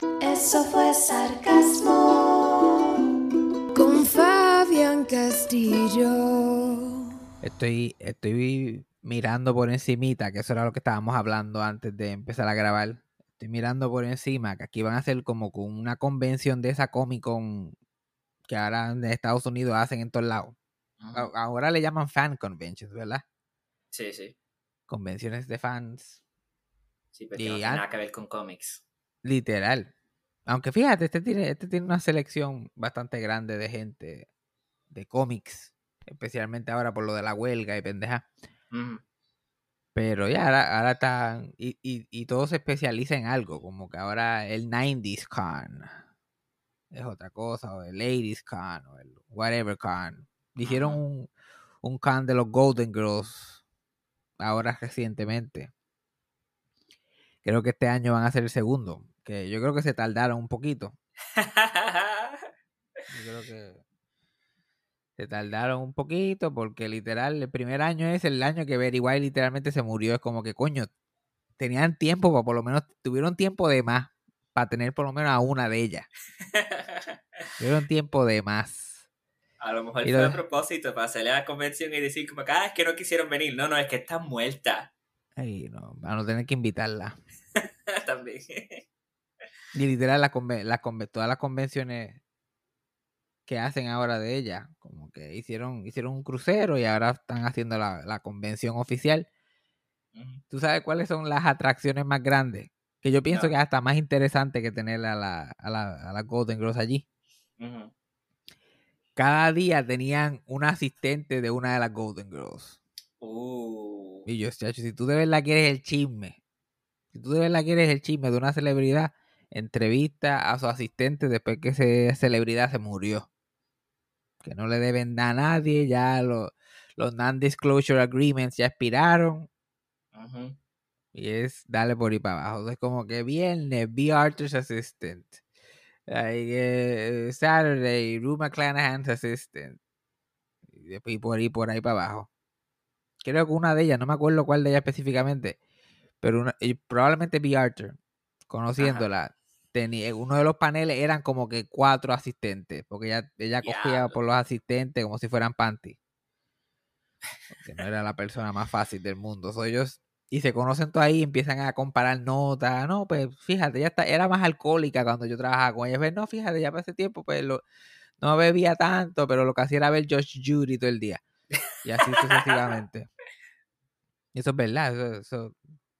Eso fue sarcasmo con Fabián Castillo. Estoy, estoy mirando por encimita, que eso era lo que estábamos hablando antes de empezar a grabar. Estoy mirando por encima, que aquí van a hacer como con una convención de esa Comic Con que ahora en Estados Unidos hacen en todos lados. Ahora le llaman fan conventions, ¿verdad? Sí, sí. Convenciones de fans, Sí, pero Y que no tiene nada que ver con cómics. Literal. Aunque fíjate, este tiene, este tiene una selección bastante grande de gente de cómics, especialmente ahora por lo de la huelga y pendeja. Pero ya, ahora, ahora están. Y, y, y todo se especializa en algo. Como que ahora el 90s Con es otra cosa. O el 80s Con. O el whatever Con. Hicieron un, un Con de los Golden Girls. Ahora recientemente. Creo que este año van a ser el segundo. Que yo creo que se tardaron un poquito. Yo creo que se tardaron un poquito porque literal el primer año es el año que White literalmente se murió. Es como que coño, tenían tiempo para por lo menos, tuvieron tiempo de más para tener por lo menos a una de ellas. Tuvieron tiempo de más. a lo mejor Y fue lo a de- propósito para a la convención y decir como que, ah, es que no quisieron venir. No, no, es que está muerta. Ay, no, para no tener que invitarla. También. Y literal las conven- todas las convenciones que hacen ahora de ella, como que hicieron, hicieron un crucero y ahora están haciendo la, la convención oficial. ¿Tú sabes cuáles son las atracciones más grandes? Que yo pienso que es hasta más interesante que tener a la, a la, a la Golden Girls allí. Cada día tenían un asistente de una de las Golden Girls. Uh. Y yo, chacho, si tú de verdad quieres el chisme, si tú de verdad quieres el chisme de una celebridad, entrevista a su asistente después que esa celebridad se murió. Que no le deben nada a nadie, ya lo- los non-disclosure agreements ya expiraron. Y es darle por ahí para abajo. Es como que viernes, B. Arthur's assistant. Like, eh, Saturday, Rue McClanahan's assistant. Y después por ahí, por ahí para abajo. Creo que una de ellas, no me acuerdo cuál de ellas específicamente. Pero una- y probablemente B. Arthur, conociéndola, tenía, uno de los paneles eran como que cuatro asistentes. Porque ella, ella cogía por los asistentes como si fueran panty. Porque no era la persona más fácil del mundo. So, ellos y se conocen todos ahí y empiezan a comparar notas. No, pues fíjate, ella está, era más alcohólica cuando yo trabajaba con ella. Pues, no, fíjate, ya ese tiempo, pues lo, no bebía tanto, pero lo que hacía era ver Josh Judy todo el día. Y así sucesivamente. Eso es verdad, eso, eso,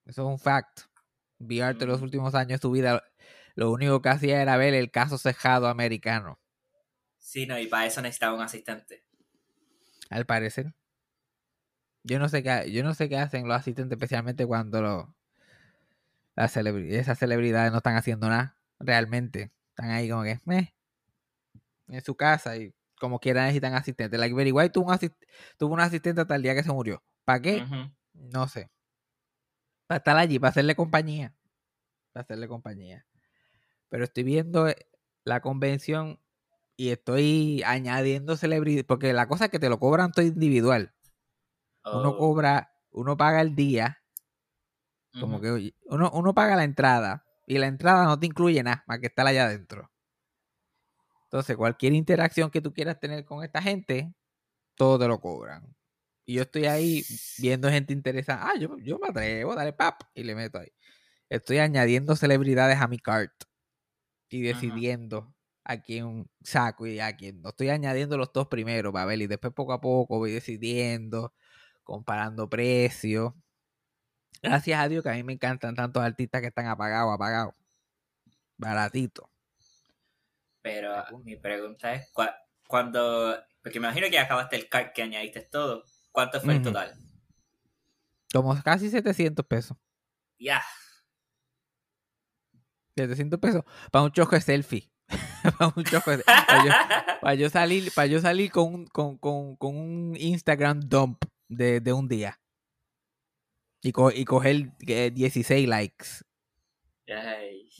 eso es un fact. B. Arthur los Ujú. últimos años de su vida, lo único que hacía era ver el caso cejado americano, Sí, no, y para eso necesitaba un asistente. al parecer. Yo no sé qué, yo no sé qué hacen los asistentes, especialmente cuando lo- las esas celebridades no están haciendo nada, realmente. Están ahí como que, meh, en su casa y como quiera necesitan asistentes. Like Very White tuvo un, asist- tuvo un asistente hasta el día que se murió. ¿Para qué? No sé. Para estar allí, para hacerle compañía. Para hacerle compañía. Pero estoy viendo eh, la convención y estoy añadiendo celebridad, porque la cosa es que te lo cobran todo individual. Uno Oh, cobra, uno paga el día, como que uno, uno paga la entrada y la entrada no te incluye nada más que estar allá adentro. Entonces, cualquier interacción que tú quieras tener con esta gente, todo te lo cobran. Y yo estoy ahí viendo gente interesada. Ah, yo, yo me atrevo, dale pap, y le meto ahí. Estoy añadiendo celebridades a mi cart y Ajá. decidiendo a quién saco y a quién no. Estoy añadiendo los dos primero para ver y después poco a poco voy decidiendo, comparando precios. Gracias a Dios que a mí me encantan tantos artistas que están apagados, apagados. Baratito. Pero mi pregunta es, ¿cuá- cuando... Porque me imagino que acabaste el cart que añadiste todo. ¿Cuánto fue el total? Como casi 700 pesos. Ya. 700 pesos para un choque de selfie. para un choque. Para yo, para yo salir, para yo salir con, un- con, con, con un Instagram dump de, de un día. Y, co- y coger eh, 16 likes. Ay.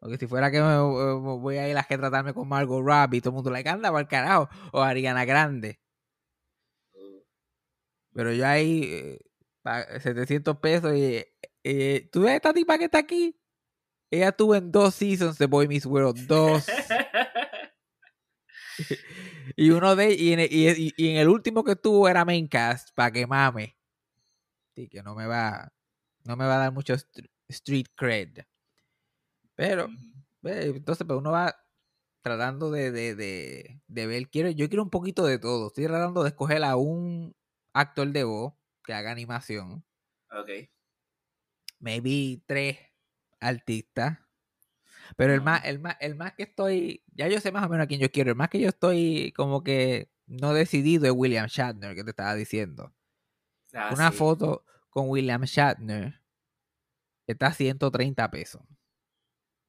Porque si fuera que me, me- me voy a ir a que tratarme con Margot Robbie y todo el mundo like anda para el carajo. O Ariana Grande. Pero yo ahí, eh, pa- 700 pesos y... eh, ¿Tú ves esta tipa que está aquí? Ella estuvo en dos seasons de Boy Meets World. Dos. Y uno de y en, el, y, en el último que estuvo era Maincast, para que mame. Sí, que no me va, no me va a dar mucho str- street cred. Pero, entonces, pues uno va tratando de, de, de, de ver, quiero, yo quiero un poquito de todo. Estoy tratando de escoger a un actor de voz que haga animación. Ok. Maybe tres artistas. Pero el más, el más, el más que estoy, ya yo sé más o menos a quién yo quiero. El más que yo estoy como que no decidido es William Shatner, que te estaba diciendo. Ah, Una sí. foto con William Shatner está a 130 pesos.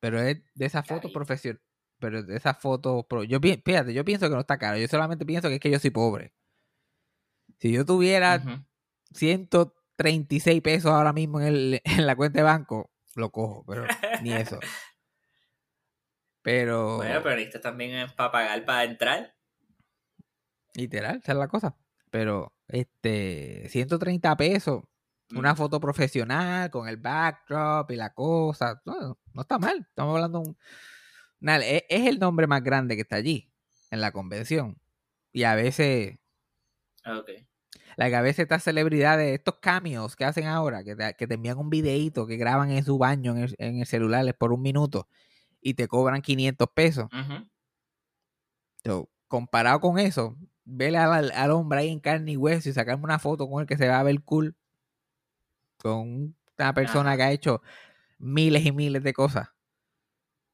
Pero es de esa foto profesional. Pero de esa foto. pro- Yo, fíjate, yo pienso que no está caro. Yo solamente pienso que es que yo soy pobre. Si yo tuviera Ujú. 136 pesos ahora mismo en, el- en la cuenta de banco, lo cojo. Pero ni eso. Pero. Bueno, pero necesitas también para pagar para entrar. Literal, esa es la cosa. Pero, este, 130 pesos, una Ujú. foto profesional con el backdrop y la cosa. No, no está mal. Estamos hablando de un. Nada, es, es el nombre más grande que está allí, en la convención. Y a veces, Ok. Like, a veces estas celebridades, estos cameos que hacen ahora, que te, que te envían un videíto que graban en su baño en el, en el celular es por un minuto y te cobran 500 pesos. So, comparado con eso, verle al, al hombre ahí en carne y hueso y sacarme una foto con él que se va a ver cool. Con una persona que ha hecho miles y miles de cosas.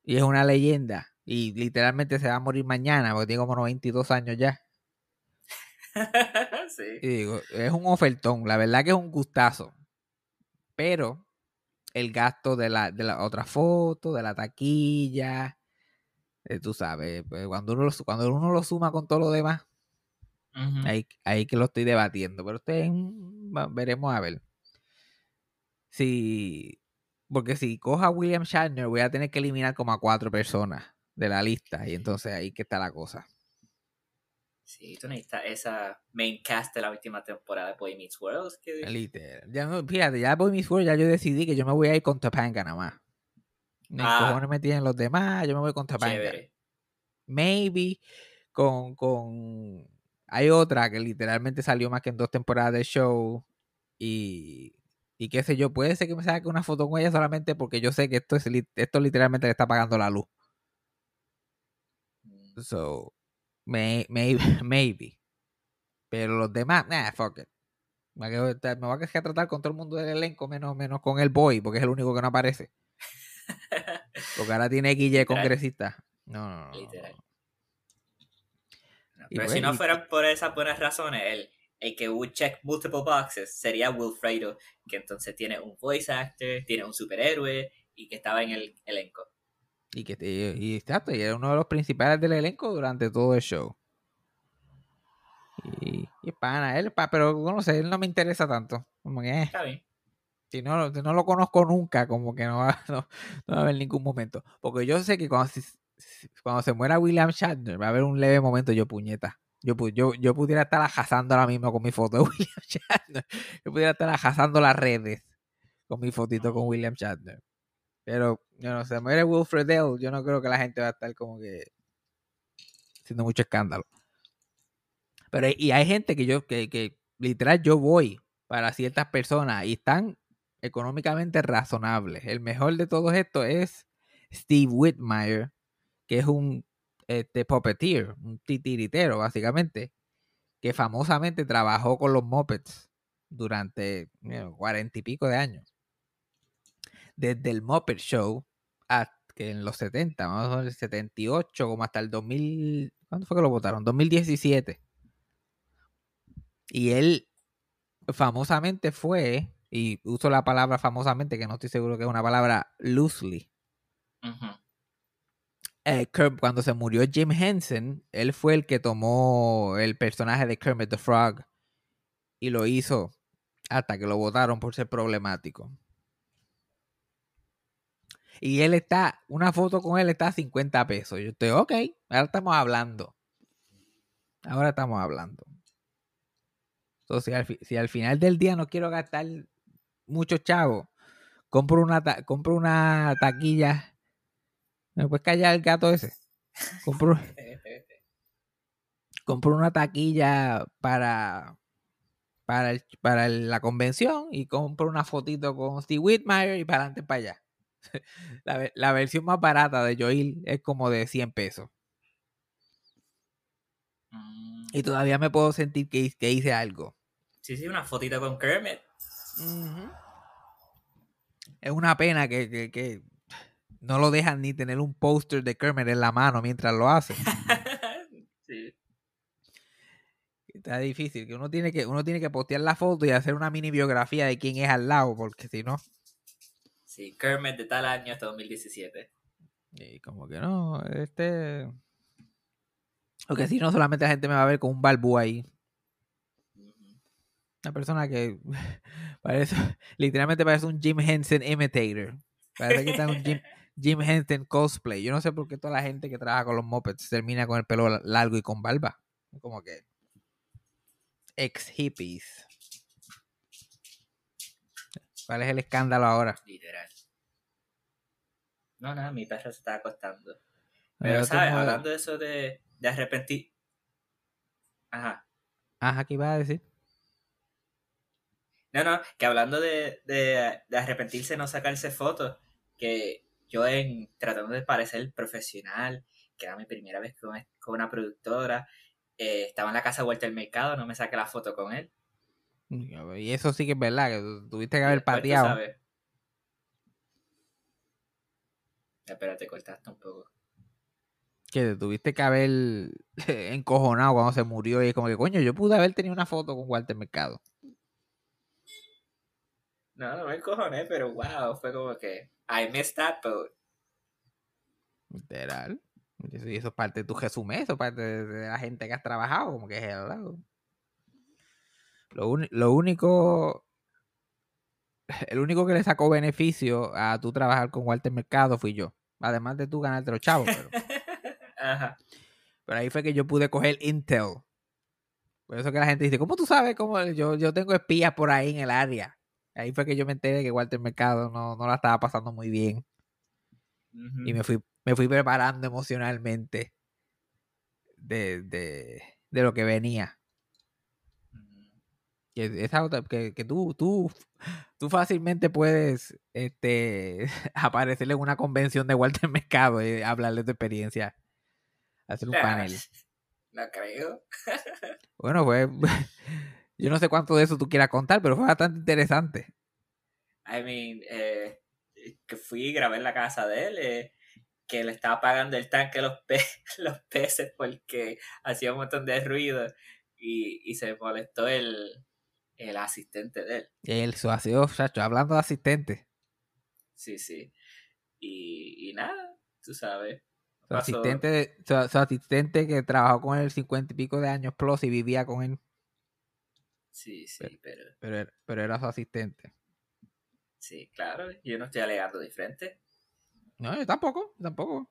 Y es una leyenda. Y literalmente se va a morir mañana porque tiene como 92 años ya. sí. Y digo, es un ofertón. La verdad que es un gustazo. Pero el gasto de la, de la otra foto, de la taquilla, eh, tú sabes, pues, cuando, uno lo, cuando uno lo suma con todo lo demás. Ahí, ahí que lo estoy debatiendo, pero ustedes va- veremos a ver. Si, porque si cojo a William Shatner, voy a tener que eliminar como a cuatro personas de la lista, y entonces ahí que está la cosa. Sí, tú necesitas esa main cast de la última temporada de Boy Meets World. Literal. Ya fíjate, ya Boy Meets World, ya yo decidí que yo me voy a ir con Topanga nada más. Ni Ah. cojones me tienen los demás, yo me voy con Topanga. Chévere. Maybe con, con... Hay otra que literalmente salió más que en dos temporadas del show y, y qué sé yo, puede ser que me saque una foto con ella solamente porque yo sé que esto, es, esto literalmente le está pagando la luz. Mm, So, may- maybe, maybe. Pero los demás, nah, fuck it. Me voy a quedar tratar con todo el mundo del elenco, menos, menos con el boy, porque es el único que no aparece. Porque ahora tiene Literal. congresista. No, no, no, Literal. no. Pero pues, si no fuera por esas buenas razones, el, el que would check multiple boxes sería Wilfredo, que entonces tiene un voice actor, tiene un superhéroe y que estaba en el elenco. Y que y, y exacto, y era uno de los principales del elenco durante todo el show. Y, y pana, él, pa- pero no sé, él no me interesa tanto. Como que, eh, Está bien. si, no, si no lo conozco nunca, como que no va, no, no va a haber ningún momento. Porque yo sé que cuando, si, cuando se muera William Shatner, va a haber un leve momento yo puñeta. Yo, yo, yo pudiera estar ajazando ahora mismo con mi foto de William Shatner. Yo pudiera estar ajazando las redes con mi fotito con William Shatner. Pero, yo no sé, muere Wilfred Dell, yo no creo que la gente va a estar como que haciendo mucho escándalo. Pero, y hay gente que yo, que, que literal yo voy para ciertas personas y están económicamente razonables. El mejor de todos estos es Steve Whitmire, que es un este, puppeteer, un titiritero, básicamente, que famosamente trabajó con los Muppets durante cuarenta y pico de años. Desde el Muppet Show hasta que en los 70, vamos a ver, el 78, como hasta el 2000, ¿cuándo fue que lo votaron? 2017. Y él famosamente fue, y uso la palabra famosamente, que no estoy seguro que es una palabra loosely, eh, Kerm- cuando se murió Jim Henson, él fue el que tomó el personaje de Kermit the Frog y lo hizo hasta que lo votaron por ser problemático. Y él está, una foto con él está a 50 pesos. Yo estoy, ok, ahora estamos hablando. Ahora estamos hablando. Entonces, si al, fi- si al final del día no quiero gastar mucho chavo, compro una, ta- compro una taquilla. ¿Me puedes callar el gato ese? Compro, compro una taquilla para, para, el- para el- la convención y compro una fotito con Steve Whitmire y para adelante para allá. La, la versión más barata de Joel es como de 100 pesos. Mm. Y todavía me puedo sentir que, que hice algo. Sí, sí, una fotito con Kermit. Es una pena que, que- que no lo dejan ni tener un póster de Kermit en la mano mientras lo hacen. sí. Está difícil, que uno tiene que uno tiene que postear la foto y hacer una mini biografía de quién es al lado, porque si no, Sí, Kermit de tal año hasta 2017. y como que no, este porque si no solamente la gente me va a ver con un balbú ahí. Una persona que parece, literalmente parece un Jim Henson imitator. Parece que está en un Jim, Jim Henson cosplay. Yo no sé por qué toda la gente que trabaja con los Muppets termina con el pelo la- largo y con barba. Como que ex hippies. ¿Cuál es el escándalo ahora? Literal. No, nada, mi perro se está acostando. Pero, ¿sabes? Hablando de eso de, de arrepentir. Ajá. Ajá, ¿qué iba a decir? No, no, que hablando de, de, de arrepentirse no sacarse fotos, que yo en tratando de parecer profesional, que era mi primera vez con, con una productora, eh, estaba en la casa de Walter Mercado, no me saqué la foto con él. Y eso sí que es verdad, que tu- tuviste que haber Después, tú pateado. Espérate, cortaste un poco. Que te tuviste que haber encojonado cuando se murió. Y es como que, coño, yo pude haber tenido una foto con Walter Mercado. No, no me encojoné, pero wow, fue como que I missed that boat. Literal. Y eso, eso es parte de tu resumen, eso es parte de, de la gente que has trabajado, como que es el lado. Lo, lo único. El único que le sacó beneficio a tú trabajar con Walter Mercado fui yo. Además de tú ganarte los chavos, pero, Ajá. pero ahí fue que yo pude coger Intel. Por eso que la gente dice, ¿cómo tú sabes cómo yo, yo tengo espías por ahí en el área? Ahí fue que yo me enteré que Walter Mercado no, no la estaba pasando muy bien. Y me fui, me fui preparando emocionalmente de, de, de lo que venía. Que, esa otra- que, que tú, tú, tú fácilmente puedes este, aparecerle en una convención de Walter Mercado y hablarle de tu experiencia. Hacer un Ah, panel. No creo. Bueno, fue. Yo no sé cuánto de eso tú quieras contar, pero fue bastante interesante. I mean, eh, que fui y grabé en la casa de él, eh, que le estaba pagando el tanque a los, pe los peces porque hacía un montón de ruido y, y se molestó el, el asistente de él. El su aseo, chacho, hablando de asistentes. Sí, sí. Y, y nada, tú sabes. Su asistente, su, su asistente que trabajó con él cincuenta y pico de años plus y vivía con él, Sí, sí, pero pero, era- pero era su asistente. sí, claro, yo no estoy alegando de frente. No, yo tampoco, tampoco.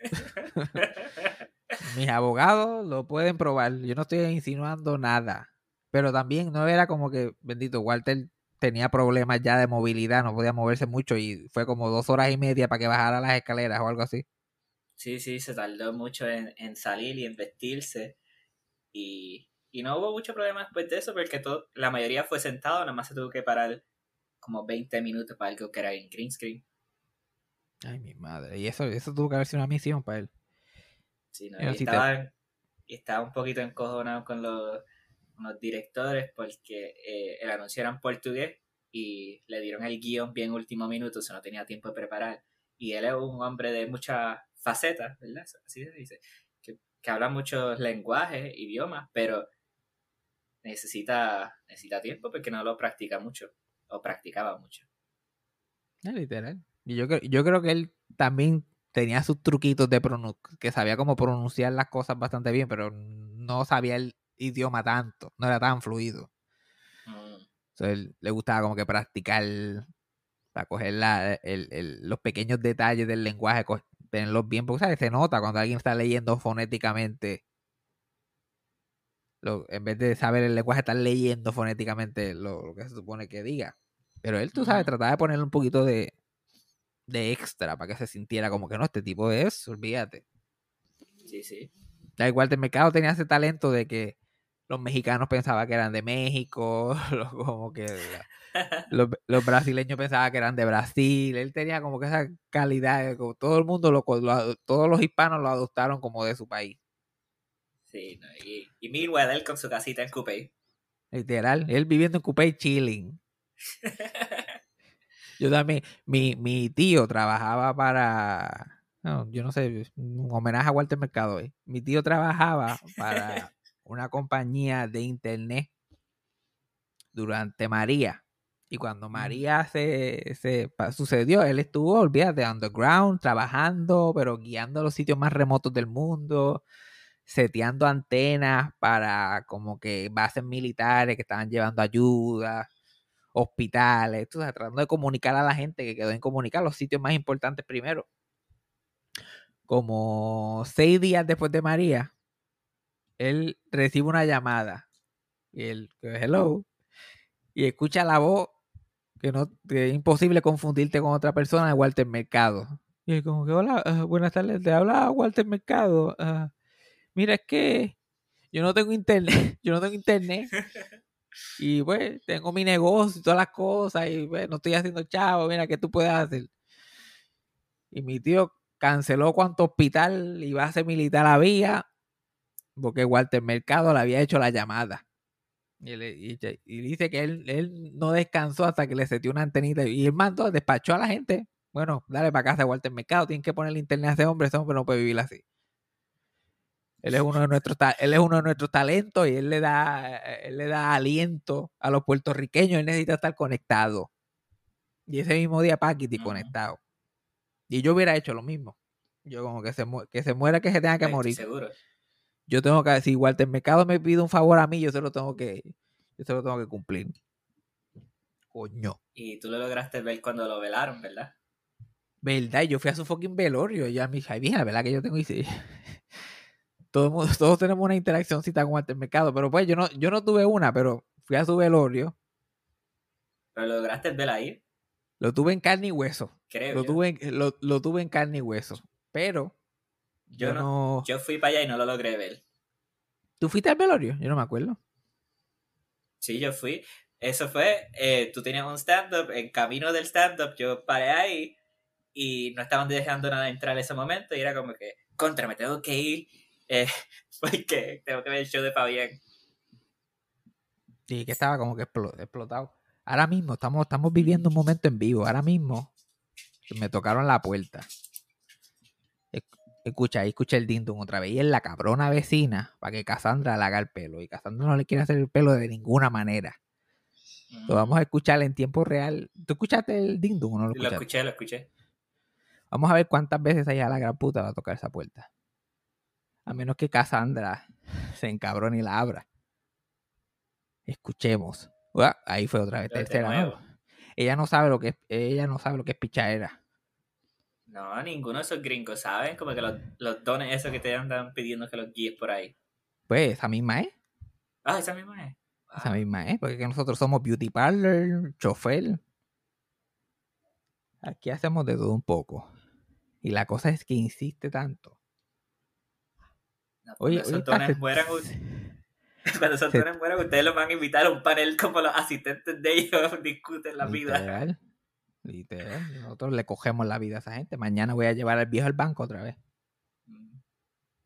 Mis abogados lo pueden probar. Yo no estoy insinuando nada. Pero también no era como que, bendito, Walter tenía problemas ya de movilidad, no podía moverse mucho y fue como dos horas y media para que bajara las escaleras o algo así. Sí, sí, se tardó mucho en, en salir y en vestirse. Y, y, no hubo mucho problema después de eso porque todo, la mayoría fue sentado, nada más se tuvo que parar como 20 minutos para algo que era en green screen. Ay, mi madre. Y eso, eso tuvo que haber sido una misión para él. Sí, no, y, estaba, y estaba un poquito encojonado con los, los directores porque eh, el anuncio era en portugués y le dieron el guion bien último minuto, o sea, no tenía tiempo de preparar. Y él es un hombre de muchas facetas, ¿verdad? Así se dice. Que, que habla muchos lenguajes, idiomas, pero necesita, necesita tiempo porque no lo practica mucho, o practicaba mucho. Es literal. Y yo, yo creo que él también tenía sus truquitos de pronunciar, que sabía cómo pronunciar las cosas bastante bien, pero no sabía el idioma tanto, no era tan fluido. Entonces, le gustaba como que practicar para coger la, el, el, los pequeños detalles del lenguaje, tenerlos bien, porque ¿sabes? se nota cuando alguien está leyendo fonéticamente. Lo, en vez de saber el lenguaje, está leyendo fonéticamente lo, lo, que se supone que diga. Pero él, tú sabes, trataba de ponerle un poquito de, de extra para que se sintiera como que no, este tipo es, olvídate. Sí, sí. Da igual, el mercado tenía ese talento de que los mexicanos pensaban que eran de México, los, como que los, los, brasileños pensaban que eran de Brasil, él tenía como que esa calidad, como todo el mundo, lo, lo, todos los hispanos lo adoptaron como de su país. Sí, no, y, y él con su casita en Coupé. Literal, él viviendo en Coupé chilling. Yo también, mi, mi tío trabajaba para, no, yo no sé, un homenaje a Walter Mercado. ¿eh? Mi tío trabajaba para una compañía de internet durante María. Y cuando María se, se sucedió, él estuvo, olvídate, underground, trabajando, pero guiando los sitios más remotos del mundo, seteando antenas para como que bases militares que estaban llevando ayuda, hospitales, tratando de comunicar a la gente que quedó en comunicar los sitios más importantes primero. Como seis días después de María, él recibe una llamada y él, hello, y escucha la voz que no es imposible confundirte con otra persona de Walter Mercado. Y él como que, hola, uh, buenas tardes, te habla Walter Mercado. Uh, mira, es que yo no tengo internet, yo no tengo internet. Y pues, tengo mi negocio y todas las cosas, y pues, no estoy haciendo chavo, mira, ¿qué tú puedes hacer? Y mi tío canceló cuánto hospital y base militar había, porque Walter Mercado le había hecho la llamada. Y, le, y, y dice que él, él, no descansó hasta que le setió una antenita. Y el mando despachó a la gente. Bueno, dale para casa a Walter Mercado. Tienen que poner el internet a ese hombre. Ese hombre no puede vivir así. Él es uno de nuestros, él es uno de nuestros talentos y él le da, él le da aliento a los puertorriqueños. Él necesita estar conectado. Y ese mismo día Paquiti uh -huh. conectado. Y yo hubiera hecho lo mismo. Yo como que se, mu que se muera, que se tenga que morir. seguro. Yo tengo que decir, Walter Mercado me pide un favor a mí, yo se lo tengo que, yo se lo tengo que cumplir. Coño. Y tú lo lograste ver cuando lo velaron, ¿verdad? ¿Verdad? Yo fui a su fucking velorio. Ya mi hija, la verdad que yo tengo y sí. Todo todos tenemos una interacción cita con Walter Mercado, pero pues yo no, yo no tuve una, pero fui a su velorio. ¿Pero lo lograste ver ahí? Lo tuve en carne y hueso. Creo. Lo yo. tuve, en, lo, lo, tuve en carne y hueso. Pero yo, yo no, no, Yo fui para allá y no lo logré ver. ¿Tú fuiste al velorio? Yo no me acuerdo. Sí, yo fui. Eso fue, eh, tú tenías un stand-up, en camino del stand-up yo paré ahí y no estaban dejando nada entrar en ese momento y era como que, contra, me tengo que ir eh, porque tengo que ver el show de Fabián. Sí, que estaba como que explotado. Ahora mismo estamos, estamos viviendo un momento en vivo. Ahora mismo me tocaron la puerta. Escucha, ahí escucha el Dindum otra vez. Y es la cabrona vecina para que Cassandra le haga el pelo. Y Cassandra no le quiere hacer el pelo de ninguna manera. Lo vamos a escuchar en tiempo real. ¿Tú escuchaste el Dindum o no lo escuchaste? Lo escuché, lo escuché. Vamos a ver cuántas veces allá la gran puta va a tocar esa puerta. A menos que Cassandra se encabrone y la abra. Escuchemos. Uah, ahí fue otra vez, tercera. ¿no? Ella no sabe lo que es, ella no sabe lo que es pichadera. No, ninguno de esos gringos, ¿saben? Como que los, los dones esos que te andan pidiendo que los guíes por ahí. Pues esa misma es. Ah, esa misma es. Esa Wow. misma es. Porque que nosotros somos beauty parlor, chofer. Aquí hacemos de todo un poco. Y la cosa es que insiste tanto. No, Oye, cuando esos oye, dones mueran, cuando esos dones mueran, ustedes los van a invitar a un panel como los asistentes de ellos discuten la vida. Literal. Nosotros le cogemos la vida a esa gente. Mañana voy a llevar al viejo al banco otra vez. Mm.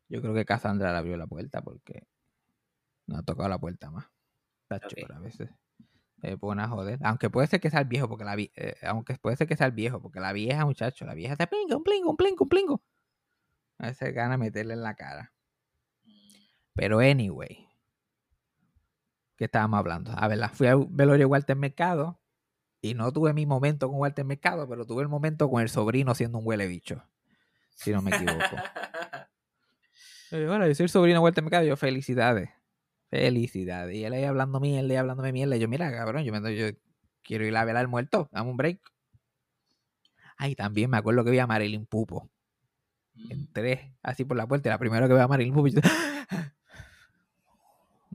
Yo creo que Cassandra le abrió la puerta porque no ha tocado la puerta más. Tacho, Ok. pero a veces se pone a joder. Aunque puede ser que sea el viejo, porque la eh, aunque puede ser que sea el viejo, porque la vieja, muchacho, la vieja está plingo, un plingo, un plingo, un plingo. A veces gana meterle en la cara. Pero anyway. ¿Qué estábamos hablando? A ver, la- fui a velorio Walter Mercado y no tuve mi momento con Walter Mercado, pero tuve el momento con el sobrino siendo un huele bicho. Si no me equivoco. Eh, Bueno, yo soy el sobrino de Walter Mercado. Yo, felicidades. Felicidades. Y él ahí hablando mierda y hablándome mierda. Y yo, mira, cabrón, yo, me, yo quiero ir a ver al muerto. Dame un break. Ay, también me acuerdo que vi a Marilyn Pupo. Mm. Entré así por la puerta. y La primera que veo a Marilyn Pupo. yo-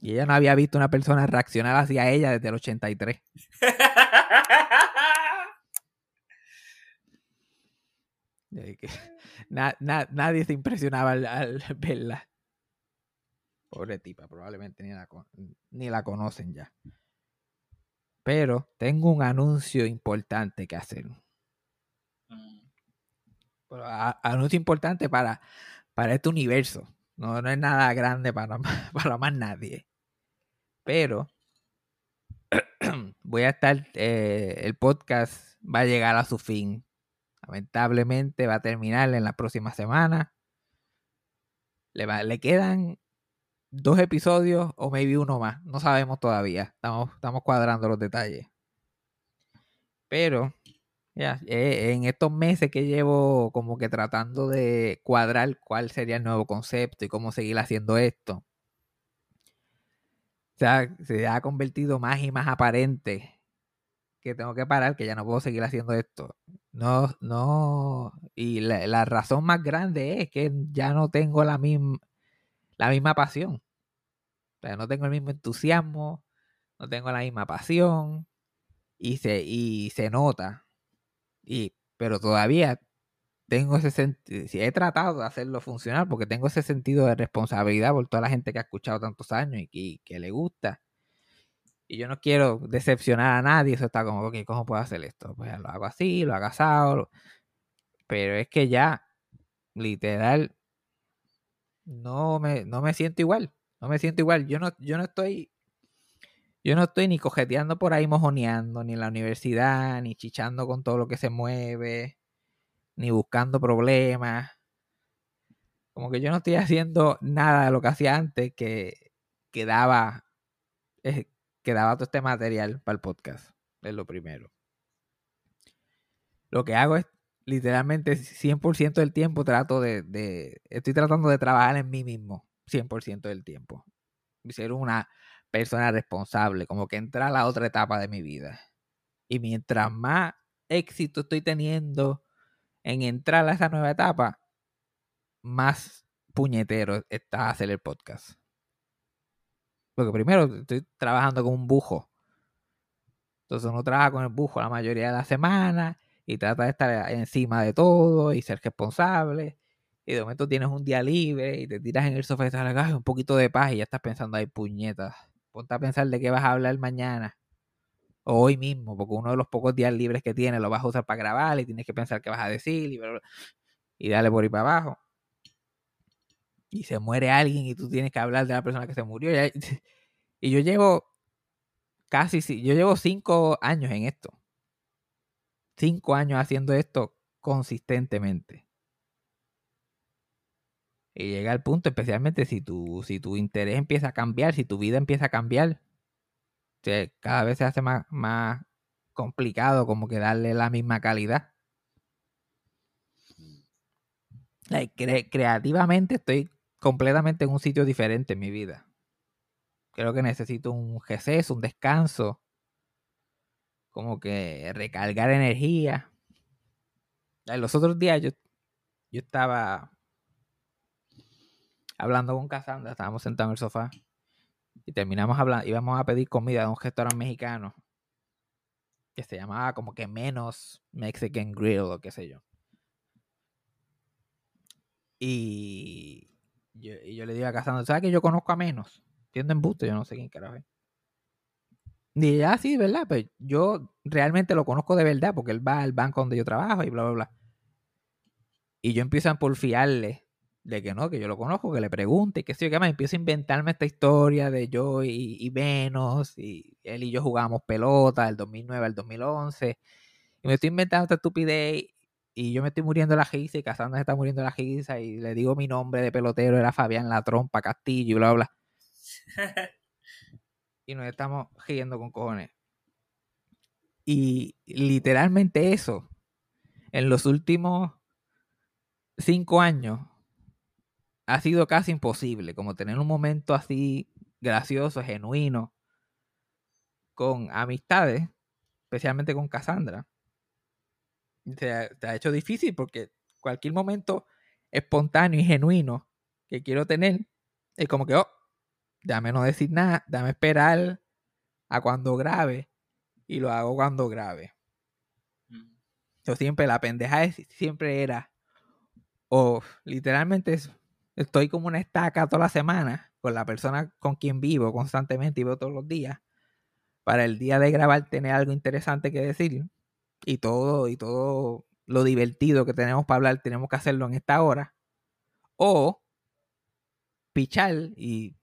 y ella no había visto una persona reaccionar hacia ella desde el 83. Na- na- nadie se impresionaba al, al verla. Pobre tipa, probablemente ni la, ni la conocen ya. Pero tengo un anuncio importante que hacer. Mm. Pero a- anuncio importante para, para este universo. No, no es nada grande para, para más nadie. Pero voy a estar. eh, el podcast va a llegar a su fin. Lamentablemente va a terminar en la próxima semana. Le, va- le quedan dos episodios o maybe uno más. No sabemos todavía. Estamos, estamos cuadrando los detalles. Pero ya, eh, en estos meses que llevo como que tratando de cuadrar cuál sería el nuevo concepto y cómo seguir haciendo esto, se ha, se ha convertido más y más aparente que tengo que parar, que ya no puedo seguir haciendo esto. No, no, y la, la razón más grande es que ya no tengo la misma, la misma pasión. O sea, no tengo el mismo entusiasmo, no tengo la misma pasión y se, y se nota. Y, pero todavía tengo ese sentido, he tratado de hacerlo funcionar porque tengo ese sentido de responsabilidad por toda la gente que ha escuchado tantos años y que, que le gusta. Y yo no quiero decepcionar a nadie, eso está como, ok, ¿cómo puedo hacer esto? Pues lo hago así, lo hago asado. Pero es que ya, literal, no me, no me siento igual. No me siento igual. Yo no, yo no estoy yo no estoy ni cojeteando por ahí mojoneando, ni en la universidad, ni chichando con todo lo que se mueve, ni buscando problemas. Como que yo no estoy haciendo nada de lo que hacía antes que, que daba, eh, todo este material para el podcast. Es lo primero. Lo que hago es literalmente 100% del tiempo trato de, de, estoy tratando de trabajar en mí mismo 100% del tiempo. Y ser una persona responsable, como que entra a la otra etapa de mi vida. Y mientras más éxito estoy teniendo en entrar a esa nueva etapa, más puñetero está hacer el podcast. Porque primero estoy trabajando con un bujo. Entonces uno trabaja con el bujo la mayoría de la semana y trata de estar encima de todo y ser responsable. Y de momento tienes un día libre y te tiras en el sofá y te "Ay, un poquito de paz y ya estás pensando, ay, puñetas. Ponte a pensar de qué vas a hablar mañana. Hoy mismo, porque uno de los pocos días libres que tienes lo vas a usar para grabar y tienes que pensar qué vas a decir y, y dale por ahí para abajo. Y se muere alguien y tú tienes que hablar de la persona que se murió. Y, yo llevo casi, yo llevo cinco años en esto. Cinco años haciendo esto consistentemente. Y llega al punto, especialmente si tu, si tu interés empieza a cambiar, si tu vida empieza a cambiar, que cada vez se hace más, más complicado como que darle la misma calidad. Like, cre- creativamente estoy completamente en un sitio diferente en mi vida. Creo que necesito un receso, un descanso, como que recargar energía. Los otros días yo, yo estaba hablando con Cassandra, estábamos sentados en el sofá y terminamos hablando, íbamos a pedir comida de un restaurante mexicano que se llamaba como que menos Mexican Grill o qué sé yo. Y yo, y yo le digo a Cassandra, ¿sabes que yo conozco a menos? Tiendo embuste, yo no sé quién carajo es. Y ella, ah, sí, ¿verdad? Pues yo realmente lo conozco de verdad porque él va al banco donde yo trabajo y bla, bla, bla. Y yo empiezo a porfiarle de que no, que yo lo conozco, que le pregunte, que sé yo, que más empiezo a inventarme esta historia de yo y, y Venus, y él y yo jugábamos pelota del 2009 al 2011, y me estoy inventando esta estupidez, y yo me estoy muriendo la risa, y Casandra se está muriendo la risa, y le digo mi nombre de pelotero, era Fabián La Trompa Castillo, y bla, bla. y nos estamos riendo con cojones. Y literalmente eso, en los últimos cinco años, ha sido casi imposible, como tener un momento así gracioso, genuino, con amistades, especialmente con Cassandra. Se ha, hecho difícil porque cualquier momento espontáneo y genuino que quiero tener es como que, oh, dame no decir nada, dame esperar a cuando grabe y lo hago cuando grabe. Mm. Yo siempre, la pendeja siempre era, o literalmente es, estoy como una estaca toda la semana con la persona con quien vivo constantemente y veo todos los días, para el día de grabar tener algo interesante que decir y todo, y todo lo divertido que tenemos para hablar tenemos que hacerlo en esta hora, o pichar y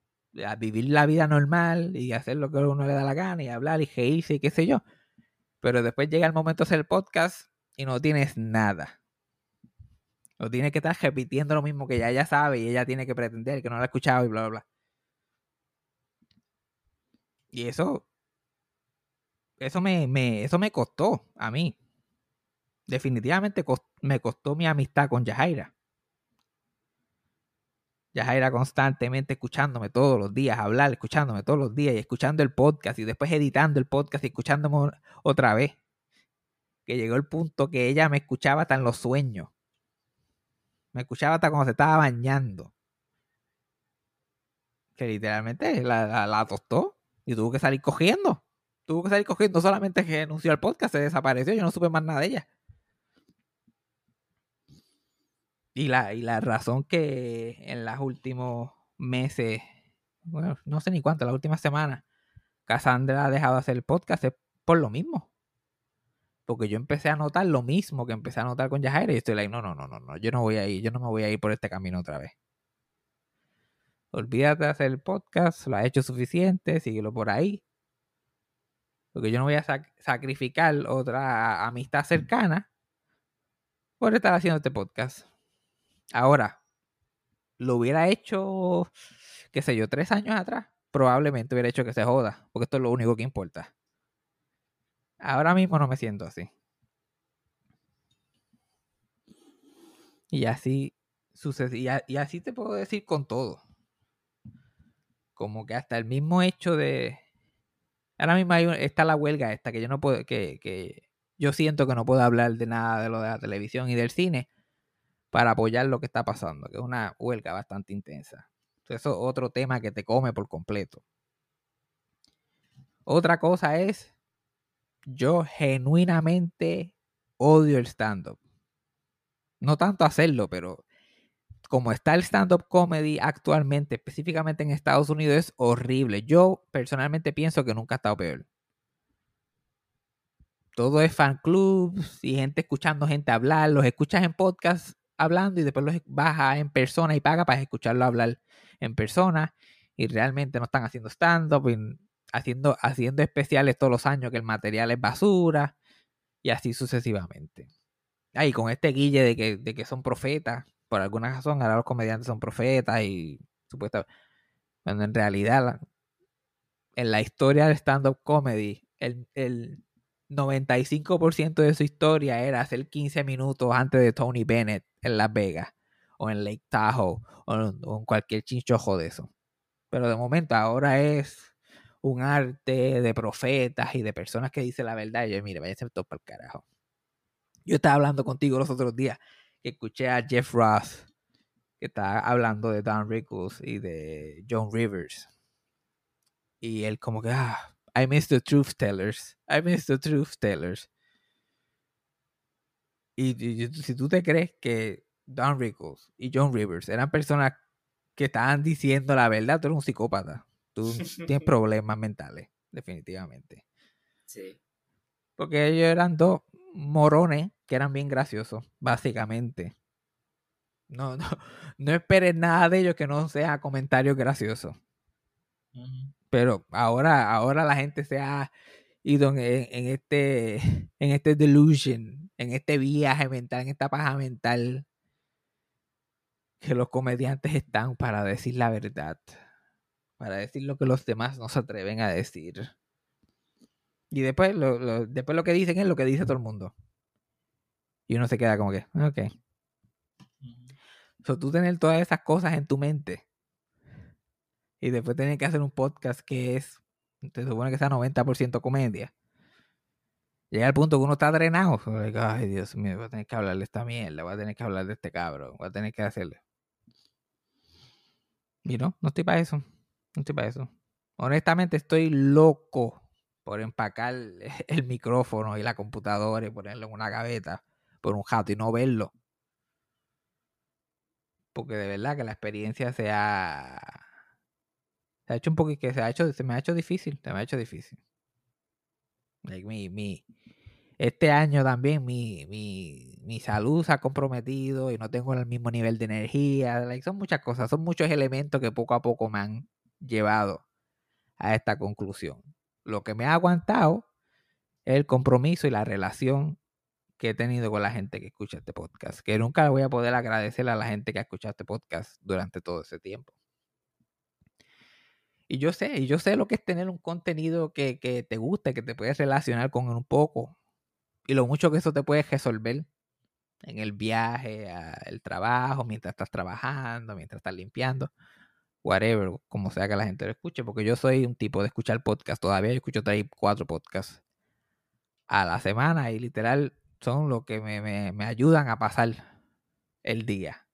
vivir la vida normal y hacer lo que a uno le da la gana y hablar y reírse y qué sé yo. Pero después llega el momento de hacer el podcast y no tienes nada. O tienes que estar repitiendo lo mismo que ya ella sabe y ella tiene que pretender que no lo ha escuchado y bla, bla, bla. Y eso, eso me, me, eso me costó a mí. Definitivamente me costó mi amistad con Yajaira. Yajaira constantemente escuchándome todos los días, hablar, escuchándome todos los días y escuchando el podcast y después editando el podcast y escuchándome otra vez. Que llegó el punto que ella me escuchaba hasta en los sueños. Me escuchaba hasta cuando se estaba bañando. Que literalmente la, la, tostó y tuvo que salir cogiendo. Tuvo que salir cogiendo. Solamente que anunció el podcast, se desapareció. Yo no supe más nada de ella. Y la, y la razón que en los últimos meses, bueno, no sé ni cuánto, las últimas semanas, Cassandra ha dejado de hacer el podcast es por lo mismo. Porque yo empecé a notar lo mismo que empecé a notar con Yajaira y estoy like, no, no, no, no, no, yo no voy a ir, yo no me voy a ir por este camino otra vez. Olvídate de hacer el podcast, lo has hecho suficiente, síguelo por ahí. Porque yo no voy a sacrificar otra amistad cercana por estar haciendo este podcast. Ahora, lo hubiera hecho, qué sé yo, tres años atrás, probablemente hubiera hecho que se joda, porque esto es lo único que importa. Ahora mismo no me siento así. Y así sucede. Y, así te puedo decir con todo. Como que hasta el mismo hecho de. Ahora mismo está la huelga esta, que yo no puedo. Que, que yo siento que no puedo hablar de nada de lo de la televisión y del cine para apoyar lo que está pasando, que es una huelga bastante intensa. Eso es otro tema que te come por completo. Otra cosa es, yo genuinamente odio el stand-up. No tanto hacerlo, pero como está el stand-up comedy actualmente, específicamente en Estados Unidos, es horrible. Yo personalmente pienso que nunca ha estado peor. Todo es fan clubs y gente escuchando gente hablar. Los escuchas en podcast hablando y después los baja en persona y paga para escucharlo hablar en persona y realmente no están haciendo stand-up, haciendo, haciendo especiales todos los años que el material es basura y así sucesivamente. Ahí con este guille de que, de que son profetas, por alguna razón ahora los comediantes son profetas y supuestamente, cuando en realidad en la historia del stand-up comedy, el, el 95% de su historia era hacer 15 minutos antes de Tony Bennett en Las Vegas o en Lake Tahoe o en, cualquier chinchojo de eso. Pero de momento ahora es un arte de profetas y de personas que dicen la verdad. Y yo, mire, váyase todo para el carajo. Yo estaba hablando contigo los otros días que escuché a Jeff Ross que está hablando de Don Rickles y de John Rivers. Y él como que, ah, I miss the truth tellers. I miss the truth tellers. Y, y si tú te crees que Don Rickles y John Rivers eran personas que estaban diciendo la verdad, tú eres un psicópata. Tú tienes problemas mentales, definitivamente. Sí. Porque ellos eran dos morones que eran bien graciosos, básicamente. No, no, no esperes nada de ellos que no sea comentarios graciosos. Pero ahora, ahora la gente se ha ido en, en este, en este delusion, en este viaje mental, en esta paja mental, que los comediantes están para decir la verdad, para decir lo que los demás no se atreven a decir. Y después lo, después lo que dicen es lo que dice todo el mundo. Y uno se queda como que, ok. So, tú tener todas esas cosas en tu mente y después tener que hacer un podcast que es, te supone que sea 90% comedia. Llega al punto que uno está drenado. Ay, Dios mío, voy a tener que hablar de esta mierda, voy a tener que hablar de este cabrón, voy a tener que hacerle. Y no, no estoy para eso. No estoy para eso. Honestamente, estoy loco por empacar el micrófono y la computadora y ponerlo en una gaveta por un jato y no verlo porque de verdad que la experiencia se ha, se ha hecho un poquito, que se ha hecho, se me ha hecho difícil, se me ha hecho difícil. Mi, mi, este año también mi, mi, mi salud se ha comprometido y no tengo el mismo nivel de energía. Son muchas cosas, son muchos elementos que poco a poco me han llevado a esta conclusión. Lo que me ha aguantado es el compromiso y la relación que he tenido con la gente que escucha este podcast, que nunca voy a poder agradecer a la gente que ha escuchado este podcast durante todo ese tiempo. Y yo sé, y yo sé lo que es tener un contenido que, que te guste, que te puedes relacionar con un poco, y lo mucho que eso te puede resolver en el viaje, a- el trabajo, mientras estás trabajando, mientras estás limpiando, whatever, como sea que la gente lo escuche, porque yo soy un tipo de escuchar podcast, todavía yo escucho tres, cuatro podcasts a la semana y literal son lo que me, me- me ayudan a pasar el día.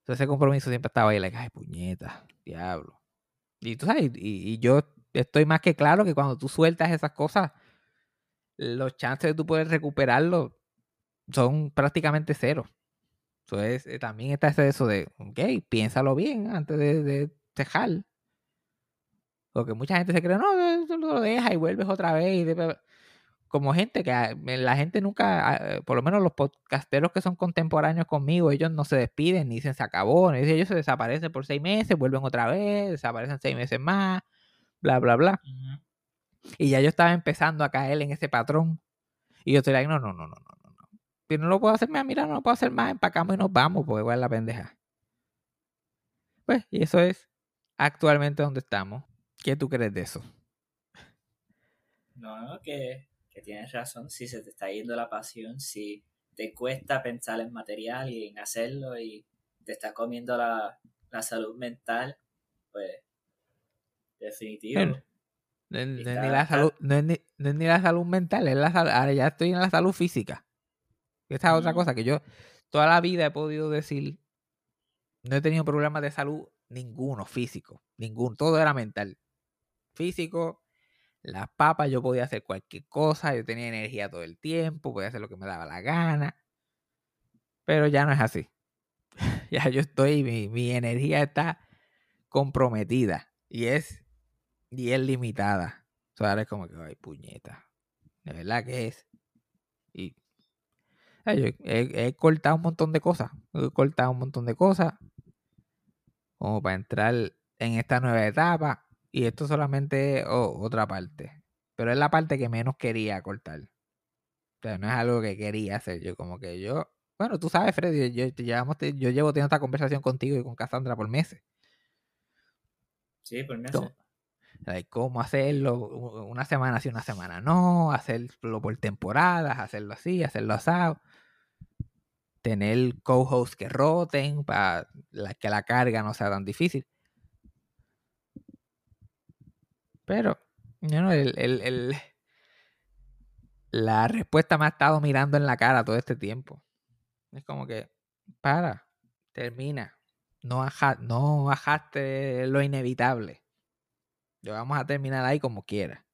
Entonces ese compromiso siempre estaba ahí, like, ay, puñeta, diablo. Y tú sabes, y, y yo estoy más que claro que cuando tú sueltas esas cosas, los chances de tú poder recuperarlo son prácticamente cero. Entonces eh, también está ese eso de, ok, piénsalo bien antes de, de dejar. Porque mucha gente se cree, no, tú lo dejas y vuelves otra vez. como gente que ah, la gente nunca, ah, por lo menos los podcasteros que son contemporáneos conmigo, ellos no se despiden, ni dicen se acabó, ni dicen ellos se desaparecen por seis meses, vuelven otra vez, desaparecen seis meses más, bla, bla, bla. Y ya yo estaba empezando a caer en ese patrón. Y yo estoy like, no, no, no, no, no, no. no. No lo puedo hacer más, mira, no lo puedo hacer más, empacamos y nos vamos, porque igual la pendeja. Pues, y eso es actualmente donde estamos. ¿Qué tú crees de eso? No, que, que tienes razón. Si se te está yendo la pasión, si te cuesta pensar en material y en hacerlo y te está comiendo la, la salud mental, pues definitivo. Bueno, No es, no es ni la salud, no es ni, no es ni la salud mental, es la ahora ya estoy en la salud física. Esa es otra cosa que yo toda la vida he podido decir, no he tenido problemas de salud ninguno, físico, ninguno, todo era mental. Físico, las papas, yo podía hacer cualquier cosa, yo tenía energía todo el tiempo, podía hacer lo que me daba la gana, pero ya no es así. ya yo estoy, mi, mi energía está comprometida y es, y es limitada. O sea, ahora es como que, ay, puñeta, de verdad que es. Yo he, he cortado un montón de cosas, he cortado un montón de cosas como para entrar en esta nueva etapa. Y esto solamente es oh, otra parte. Pero es la parte que menos quería cortar. O sea, no es algo que quería hacer. Yo como que yo... Bueno, tú sabes, Freddy, yo, yo, llevamos, yo llevo teniendo esta conversación contigo y con Cassandra por meses. Sí, por Cómo- like, cómo hacerlo una semana sí, una semana no, hacerlo por temporadas, hacerlo así, hacerlo asado. Tener co-hosts que roten para que la carga no sea tan difícil. Pero, you el, el, la respuesta me ha estado mirando en la cara todo este tiempo. Es como que, para, termina. No, aja, no bajaste lo inevitable. Yo vamos a terminar ahí como quiera.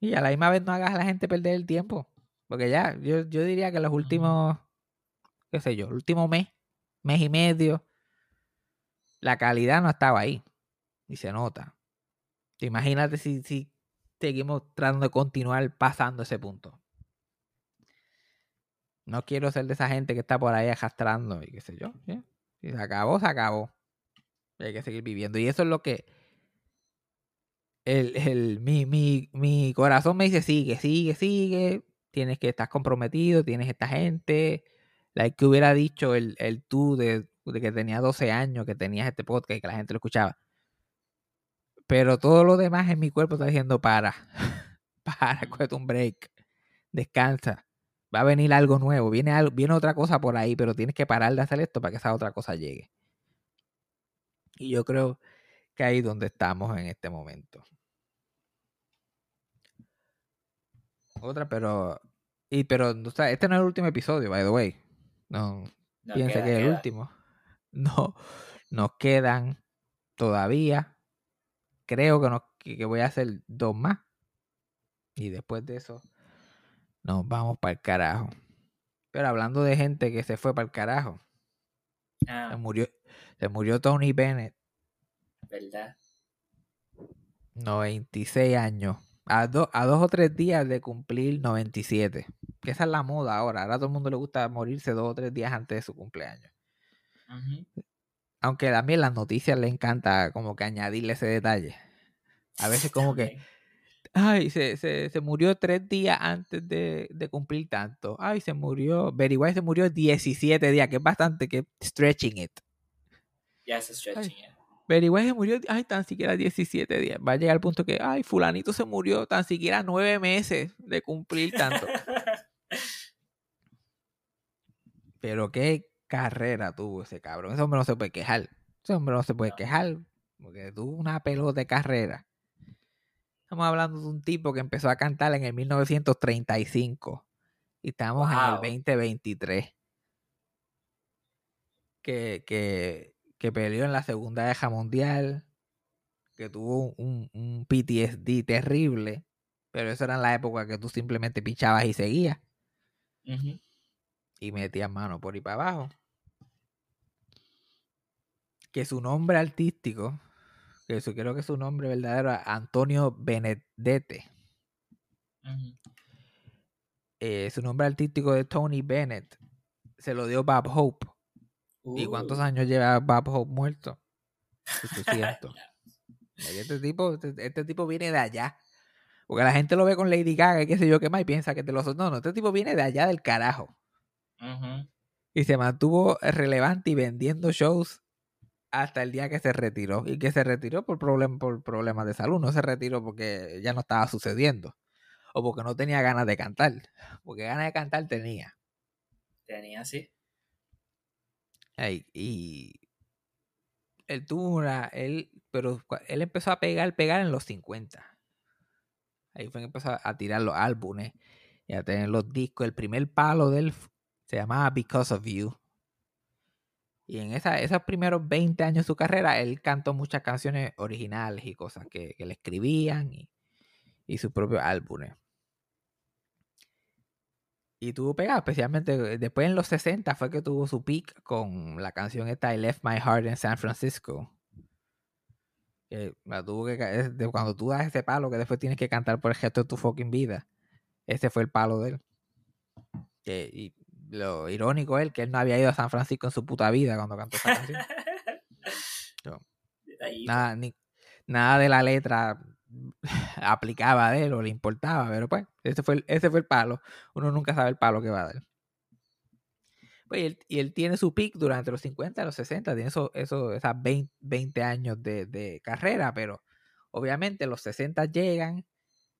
Y a la misma vez no hagas a la gente perder el tiempo. Porque ya, yo, yo diría que los últimos, qué sé yo, el último mes, mes y medio, la calidad no estaba ahí. Y se nota. Imagínate si, si seguimos tratando de continuar pasando ese punto. No quiero ser de esa gente que está por ahí arrastrando y qué sé yo. Si se acabó, se acabó. Y hay que seguir viviendo. Y eso es lo que el, el, mi, mi, mi corazón me dice, sigue, sigue, sigue. Tienes que estar comprometido, tienes esta gente. La que hubiera dicho el, el tú de, de que tenía 12 años, que tenías este podcast y que la gente lo escuchaba. Pero todo lo demás en mi cuerpo está diciendo, para, para, cuesta un break, descansa. Va a venir algo nuevo, viene, algo, viene otra cosa por ahí, pero tienes que parar de hacer esto para que esa otra cosa llegue. Y yo creo que ahí es donde estamos en este momento. Otra, pero. Y pero este no es el último episodio, by the way. No, no piensa que es el último. No, nos quedan todavía. Creo que, nos, que voy a hacer dos más. Y después de eso, nos vamos para el carajo. Pero hablando de gente que se fue para el carajo. Ah. Se murió, se murió Tony Bennett. ¿Verdad? 96 años. A, do, a dos o tres días de cumplir 97. Que esa es la moda ahora. Ahora a todo el mundo le gusta morirse dos o tres días antes de su cumpleaños. Uh -huh. Aunque también las noticias le encanta como que añadirle ese detalle. A veces como que, ay, se, se, se murió tres días antes de, de, cumplir tanto. Ay, se murió, White se murió 17 días, que es bastante que stretching it. Ya yes, stretching ay, it. White se murió, ay, tan siquiera 17 días. Va a llegar al punto que, ay, fulanito se murió tan siquiera nueve meses de cumplir tanto. Pero qué carrera tuvo ese cabrón. Ese hombre no se puede quejar. Ese hombre no se puede quejar porque tuvo una pelota de carrera. Estamos hablando de un tipo que empezó a cantar en el 1935 y estamos wow. en el 2023. Que, que, que peleó en la Segunda Guerra Mundial, que tuvo un, un, PTSD terrible, pero eso era en la época que tú simplemente pichabas y seguías. Uh -huh. Y metías mano por ahí para abajo. Que su nombre artístico, que su, creo que su nombre verdadero es Antonio Benedetti. Uh -huh. eh, su nombre artístico de Tony Bennett se lo dio Bob Hope. Uh. ¿Y cuántos años lleva Bob Hope muerto? 800. este, tipo, este, este, tipo viene de allá. Porque la gente lo ve con Lady Gaga y qué sé yo qué más y piensa que te lo No, no, este tipo viene de allá del carajo. Uh -huh. Y se mantuvo relevante y vendiendo shows hasta el día que se retiró. Y que se retiró por, problem por problemas de salud. No se retiró porque ya no estaba sucediendo. O porque no tenía ganas de cantar. Porque ganas de cantar tenía. Tenía, sí. Ay, y él tuvo una, él, pero él empezó a pegar, pegar en los 50. Ahí fue que empezó a tirar los álbumes y a tener los discos. El primer palo de él se llamaba Because of You. Y en esa, esos primeros 20 años de su carrera, él cantó muchas canciones originales y cosas que, que le escribían y, y sus propios álbumes. Y tuvo pegado, especialmente después en los 60 fue que tuvo su peak con la canción esta I Left My Heart in San Francisco. Que la tuvo que de cuando tú das ese palo que después tienes que cantar por el gesto de tu fucking vida. Ese fue el palo de él. Que, y lo irónico es que él no había ido a San Francisco en su puta vida cuando cantó esa canción. so, nada, ni, nada de la letra aplicaba de él o le importaba, pero pues ese fue el, ese fue el palo. Uno nunca sabe el palo que va a dar. Pues, y, él, y él tiene su pick durante los 50 y los 60, tiene eso, eso, esas 20, 20 años de, de, carrera, pero obviamente los 60 llegan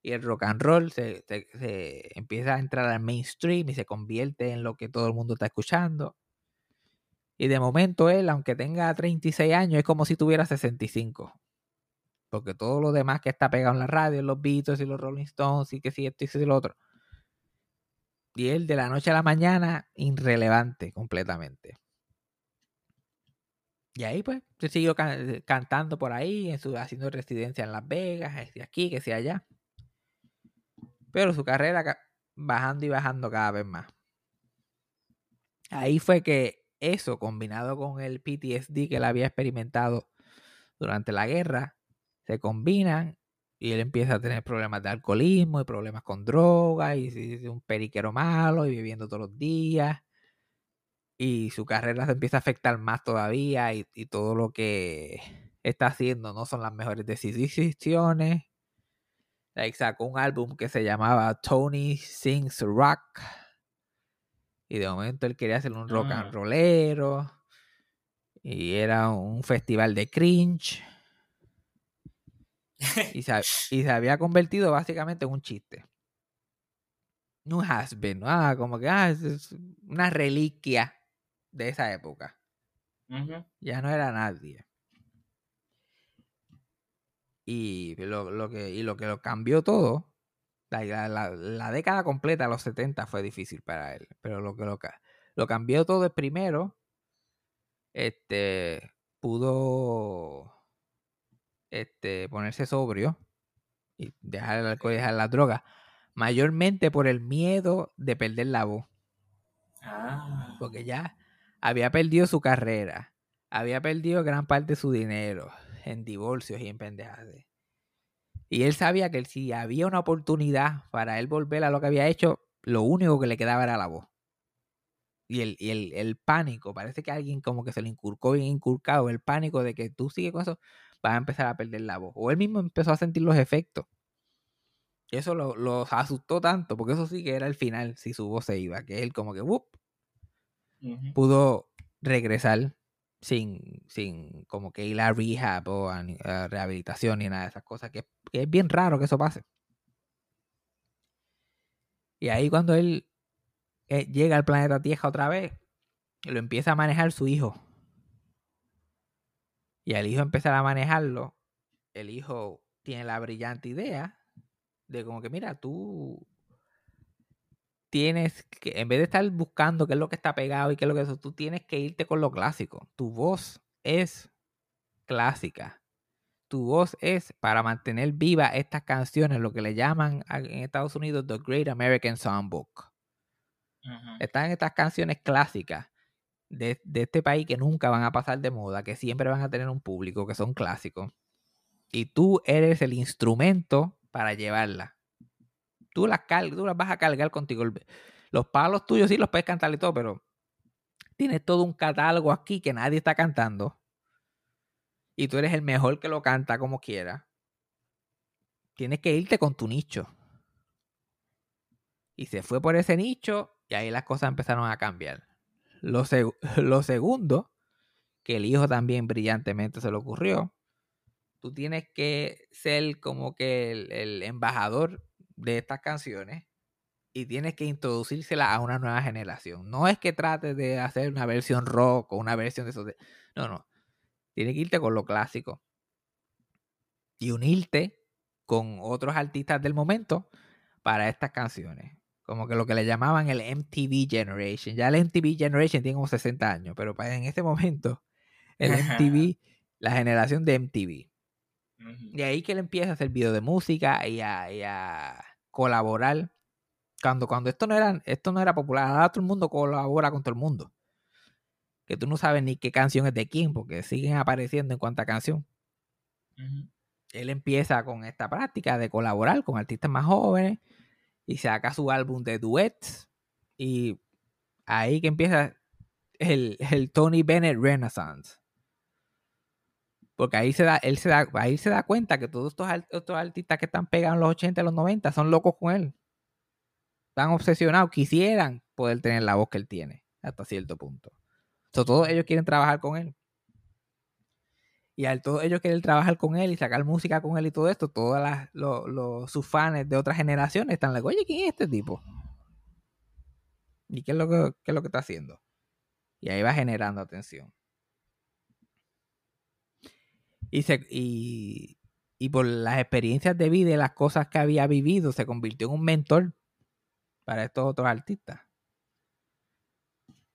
y el rock and roll se, se, se, empieza a entrar al mainstream y se convierte en lo que todo el mundo está escuchando. Y de momento él, aunque tenga 36 años, es como si tuviera 65 Porque todo lo demás que está pegado en la radio, los Beatles y los Rolling Stones y que si esto y si lo otro. Y él de la noche a la mañana, irrelevante completamente. Y ahí pues se siguió cantando por ahí, haciendo residencia en Las Vegas, que aquí, que sea allá. Pero su carrera bajando y bajando cada vez más. Ahí fue que eso, combinado con el PTSD que él había experimentado durante la guerra, se combinan y él empieza a tener problemas de alcoholismo y problemas con drogas y, y un periquero malo y viviendo todos los días y su carrera se empieza a afectar más todavía y, todo lo que está haciendo no son las mejores decisiones. Like, sacó un álbum que se llamaba Tony Sings Rock. Y de momento él quería hacer un rock and mm. rollero. Y era un festival de cringe. Y, se, y se había convertido básicamente en un chiste. Un has-been, ah, como que ah, es una reliquia de esa época. Ya no era nadie. Y lo, que, y lo que lo cambió todo, la, década completa, los 70, fue difícil para él. Pero lo que lo, lo cambió todo es primero, este, pudo este, ponerse sobrio y dejar el alcohol y dejar la droga. Mayormente por el miedo de perder la voz. Ah. Porque ya había perdido su carrera, había perdido gran parte de su dinero en divorcios y en pendejadas. Y él sabía que si había una oportunidad para él volver a lo que había hecho, lo único que le quedaba era la voz. Y el, el, pánico, parece que alguien como que se le inculcó bien inculcado, el pánico de que tú sigues con eso, vas a empezar a perder la voz. O él mismo empezó a sentir los efectos. Y eso lo, asustó tanto, porque eso sí que era el final, si su voz se iba, que él como que, ¡wup! pudo regresar sin, sin como que ir a rehab o a, rehabilitación ni nada de esas cosas, que, es bien raro que eso pase. Y ahí cuando él eh, llega al planeta Tierra otra vez, lo empieza a manejar su hijo. Y al hijo empezar a manejarlo, el hijo tiene la brillante idea de como que, mira, tú tienes que, en vez de estar buscando qué es lo que está pegado y qué es lo que es tú tienes que irte con lo clásico. Tu voz es clásica. Tu voz es para mantener viva estas canciones, lo que le llaman en Estados Unidos The Great American Songbook. Están estas canciones clásicas de, este país que nunca van a pasar de moda, que siempre van a tener un público, que son clásicos. Y tú eres el instrumento para llevarla tú las, tú las vas a cargar contigo. Los palos tuyos sí los puedes cantar y todo, pero tienes todo un catálogo aquí que nadie está cantando. Y tú eres el mejor que lo canta como quiera. Tienes que irte con tu nicho. Y se fue por ese nicho y ahí las cosas empezaron a cambiar. Lo, lo segundo, que el hijo también brillantemente se le ocurrió, tú tienes que ser como que el embajador de estas canciones y tienes que introducírselas a una nueva generación. No es que trates de hacer una versión rock o una versión de eso. No, no. Tienes que irte con lo clásico y unirte con otros artistas del momento para estas canciones. Como que lo que le llamaban el MTV Generation. Ya el MTV Generation tiene como 60 años, pero en ese momento el MTV, la generación de MTV. Y ahí que él empieza a hacer video de música y a, colaborar. Cuando, cuando esto no era, esto no era popular, ahora todo el mundo colabora con todo el mundo. Que tú no sabes ni qué canción es de quién, porque siguen apareciendo en cuanta canción. Él empieza con esta práctica de colaborar con artistas más jóvenes y saca su álbum de duets. Y ahí que empieza el, el Tony Bennett Renaissance porque ahí se da, él se da, ahí se da cuenta que todos estos, estos artistas que están pegados en los 80 y los 90 son locos con él. Están obsesionados, quisieran poder tener la voz que él tiene, hasta cierto punto. todos ellos quieren trabajar con él. Y al todos ellos quieren trabajar con él y sacar música con él y todo esto, todos los, sus fans de otras generaciones están like, oye, ¿quién es este tipo? ¿Y qué es lo que, qué es lo que está haciendo? Y ahí va generando atención. Y, y por las experiencias de vida y las cosas que había vivido, se convirtió en un mentor para estos otros artistas.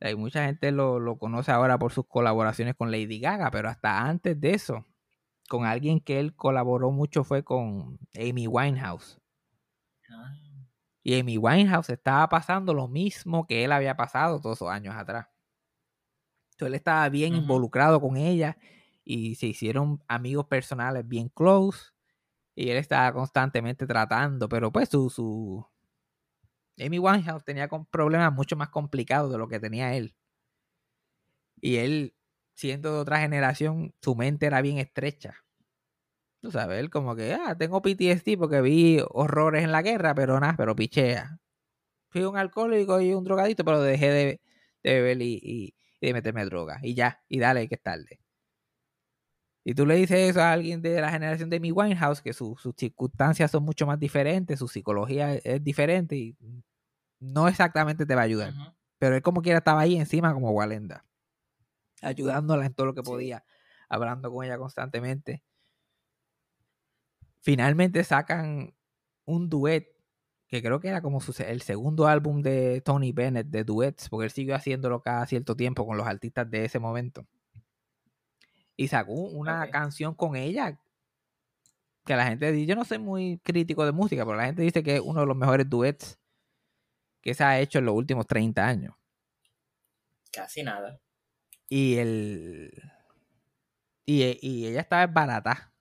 Hay mucha gente lo, lo, conoce ahora por sus colaboraciones con Lady Gaga, pero hasta antes de eso, con alguien que él colaboró mucho fue con Amy Winehouse. Ah, Y Amy Winehouse estaba pasando lo mismo que él había pasado todos esos años atrás. Entonces él estaba bien involucrado con ella y se hicieron amigos personales bien close. Y él estaba constantemente tratando, pero pues su, su... Amy Winehouse tenía problemas mucho más complicados de lo que tenía él. Y él, siendo de otra generación, su mente era bien estrecha. Tú sabes, él como que, ah, tengo PTSD porque vi horrores en la guerra, pero nada, pero pichea. Fui un alcohólico y un drogadito, pero dejé de, beber y, de meterme droga. Y ya, y dale, que es tarde. Y tú le dices eso a alguien de la generación de mi Winehouse, que su- sus circunstancias son mucho más diferentes, su psicología es, es diferente y no exactamente te va a ayudar. Pero él como quiera estaba ahí encima como Walenda. Ayudándola en todo lo que Sí. podía. Hablando con ella constantemente. Finalmente sacan un duet. Que creo que era como su el segundo álbum de Tony Bennett de duets. Porque él siguió haciéndolo cada cierto tiempo con los artistas de ese momento. Y sacó una canción con ella. Que la gente dice, yo no soy muy crítico de música, pero la gente dice que es uno de los mejores duets que se ha hecho en los últimos 30 años. Casi nada. Y el. Y, y ella estaba barata.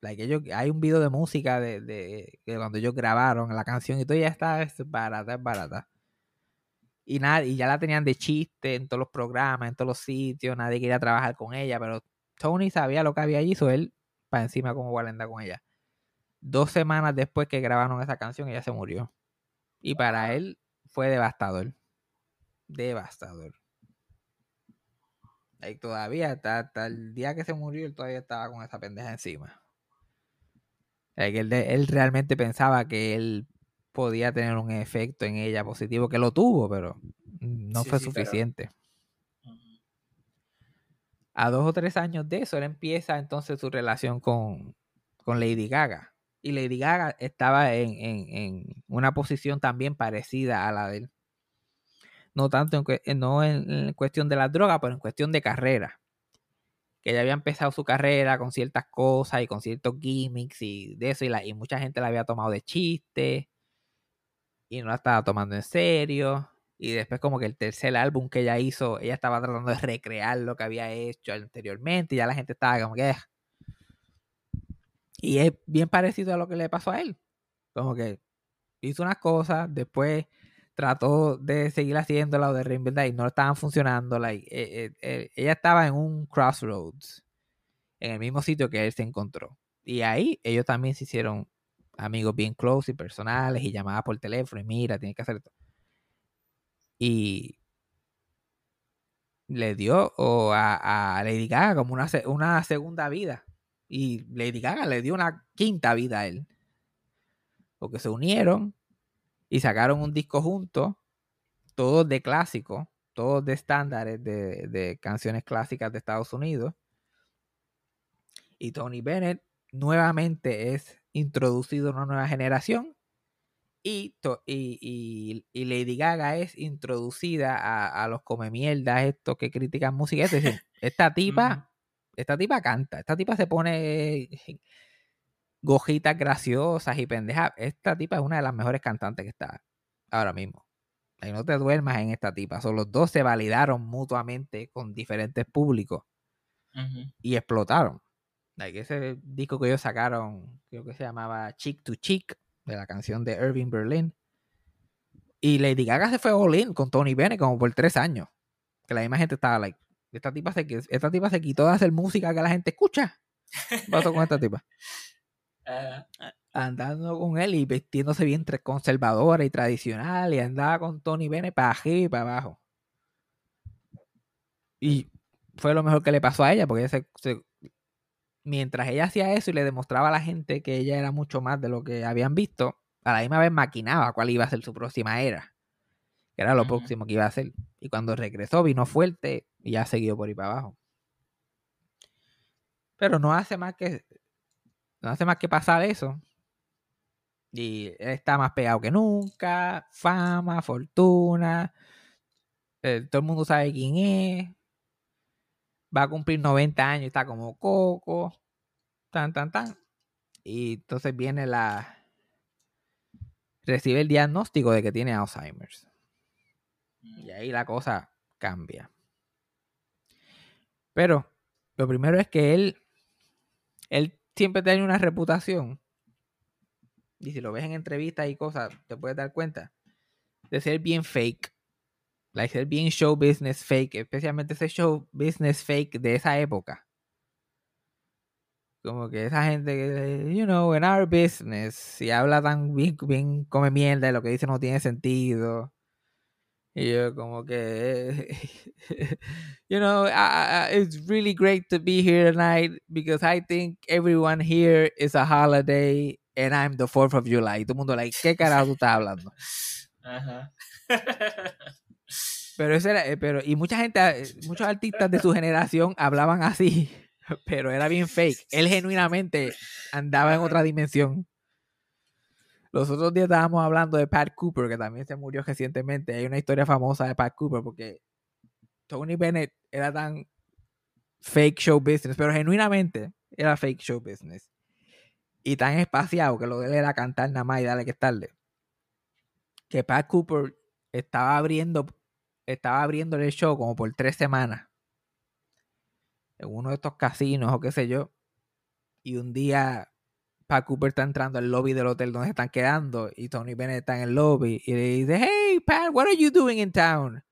Like, ellos- hay un video de música de, de, de cuando ellos grabaron la canción y todo, ella está es barata, es barata. Y, nada, y ya la tenían de chiste en todos los programas, en todos los sitios, nadie quería trabajar con ella, pero Tony sabía lo que había allí, hizo él para encima como Walenda con ella. Dos semanas después que grabaron esa canción, ella se murió. Y para él fue devastador. Devastador. Y todavía, hasta, hasta el día que se murió, él todavía estaba con esa pendeja encima. Él, él realmente pensaba que él podía tener un efecto en ella positivo, que lo tuvo, pero no Sí, fue sí, suficiente. A dos o tres años de eso, él empieza entonces su relación con, con Lady Gaga. Y Lady Gaga estaba en, en- en una posición también parecida a la de él. No tanto en, no en, cuestión de la droga, pero en cuestión de carrera. Que ella había empezado su carrera con ciertas cosas y con ciertos gimmicks y de eso, y, la, y mucha gente la había tomado de chiste y no la estaba tomando en serio. Y después como que el tercer álbum que ella hizo, ella estaba tratando de recrear lo que había hecho anteriormente y ya la gente estaba como que... Y es bien parecido a lo que le pasó a él. Como que hizo unas cosas, después trató de seguir haciéndola o de reinventar y no estaban funcionando. like, eh, eh, ella estaba en un crossroads, en el mismo sitio que él se encontró. Y ahí ellos también se hicieron amigos bien close y personales y llamadas por teléfono y mira, tienes que hacer esto. Y le dio o a, a Lady Gaga como una, una segunda vida. Y Lady Gaga le dio una quinta vida a él. Porque se unieron y sacaron un disco juntos, todos de clásicos, todos de estándares de, de canciones clásicas de Estados Unidos. Y Tony Bennett nuevamente es introducido a una nueva generación. Y, to- y, y- y Lady Gaga es introducida a, a los come mierdas estos que critican música. Es decir, esta tipa, esta tipa canta, esta tipa se pone gojitas graciosas y pendejas. Esta tipa es una de las mejores cantantes que está ahora mismo. Y no te duermas en esta tipa. Son los dos se validaron mutuamente con diferentes públicos y explotaron. Like, ese disco que ellos sacaron, creo que se llamaba Chick to Chick, de la canción de Irving Berlin. Y Lady Gaga se fue all in con Tony Bennett como por tres años. Que la misma gente estaba like, esta tipa se, esta tipa se quitó de hacer música que la gente escucha. ¿Qué pasó con esta tipa? Ah, andando con él y vestiéndose bien conservadora y tradicional y andaba con Tony Bennett para arriba y para abajo. Y fue lo mejor que le pasó a ella porque ella se- se- mientras ella hacía eso y le demostraba a la gente que ella era mucho más de lo que habían visto, a la misma vez maquinaba cuál iba a ser su próxima era. Que era lo próximo que iba a hacer. Y cuando regresó vino fuerte y ya siguió por ahí para abajo. Pero no hace más que no hace más que pasar eso. Y está más pegado que nunca, fama, fortuna, eh, todo el mundo sabe quién es, va a cumplir 90 años, está como coco, tan, tan, tan. Y entonces viene la... Recibe el diagnóstico de que tiene Alzheimer's. Y ahí la cosa cambia. Pero lo primero es que él, él siempre tiene una reputación. Y si lo ves en entrevistas y cosas, te puedes dar cuenta de ser bien fake. Like ser bien show business fake, especialmente ese show business fake de esa época. Como que esa gente que, you know, in our business, si habla tan bien, bien come mierda y lo que dice no tiene sentido. Y yo como que, you know, I, I, it's really great to be here tonight because I think everyone here is a holiday and I'm the 4th of July. Y todo el mundo like, ¿qué carajo tú estás hablando? Ajá. Pero eso era, eh, pero, y mucha gente, eh, muchos artistas de su generación hablaban así, pero era bien fake. Él genuinamente andaba en otra dimensión. Los otros días estábamos hablando de Pat Cooper, que también se murió recientemente. Hay una historia famosa de Pat Cooper porque Tony Bennett era tan fake show business, pero genuinamente era fake show business. Y tan espaciado que lo de él era cantar nada más y darle que tarde. Que Pat Cooper estaba abriendo, estaba abriendo el show como por tres semanas. En uno de estos casinos o qué sé yo. Y un día Pat Cooper está entrando al lobby del hotel donde se están quedando y Tony Bennett está en el lobby y le dice, hey Pat, what are you doing in town?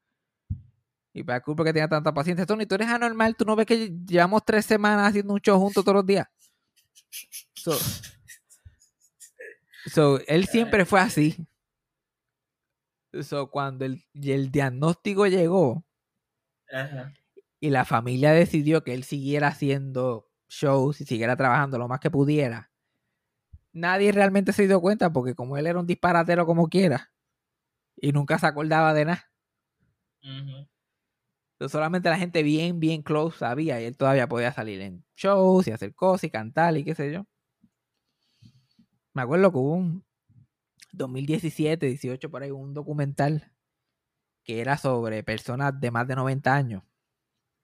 Y Pat Cooper que tenía tanta paciencia, Tony, tú eres anormal, tú no ves que llevamos tres semanas haciendo un show juntos todos los días. So, so él siempre fue así. So, cuando el, el diagnóstico llegó Ajá. y la familia decidió que él siguiera haciendo shows y siguiera trabajando lo más que pudiera, nadie realmente se dio cuenta porque como él era un disparatero como quiera y nunca se acordaba de nada, solamente la gente bien, bien close sabía y él todavía podía salir en shows y hacer cosas y cantar y qué sé yo. Me acuerdo que hubo un 2017, 18 por ahí, un documental que era sobre personas de más de 90 años,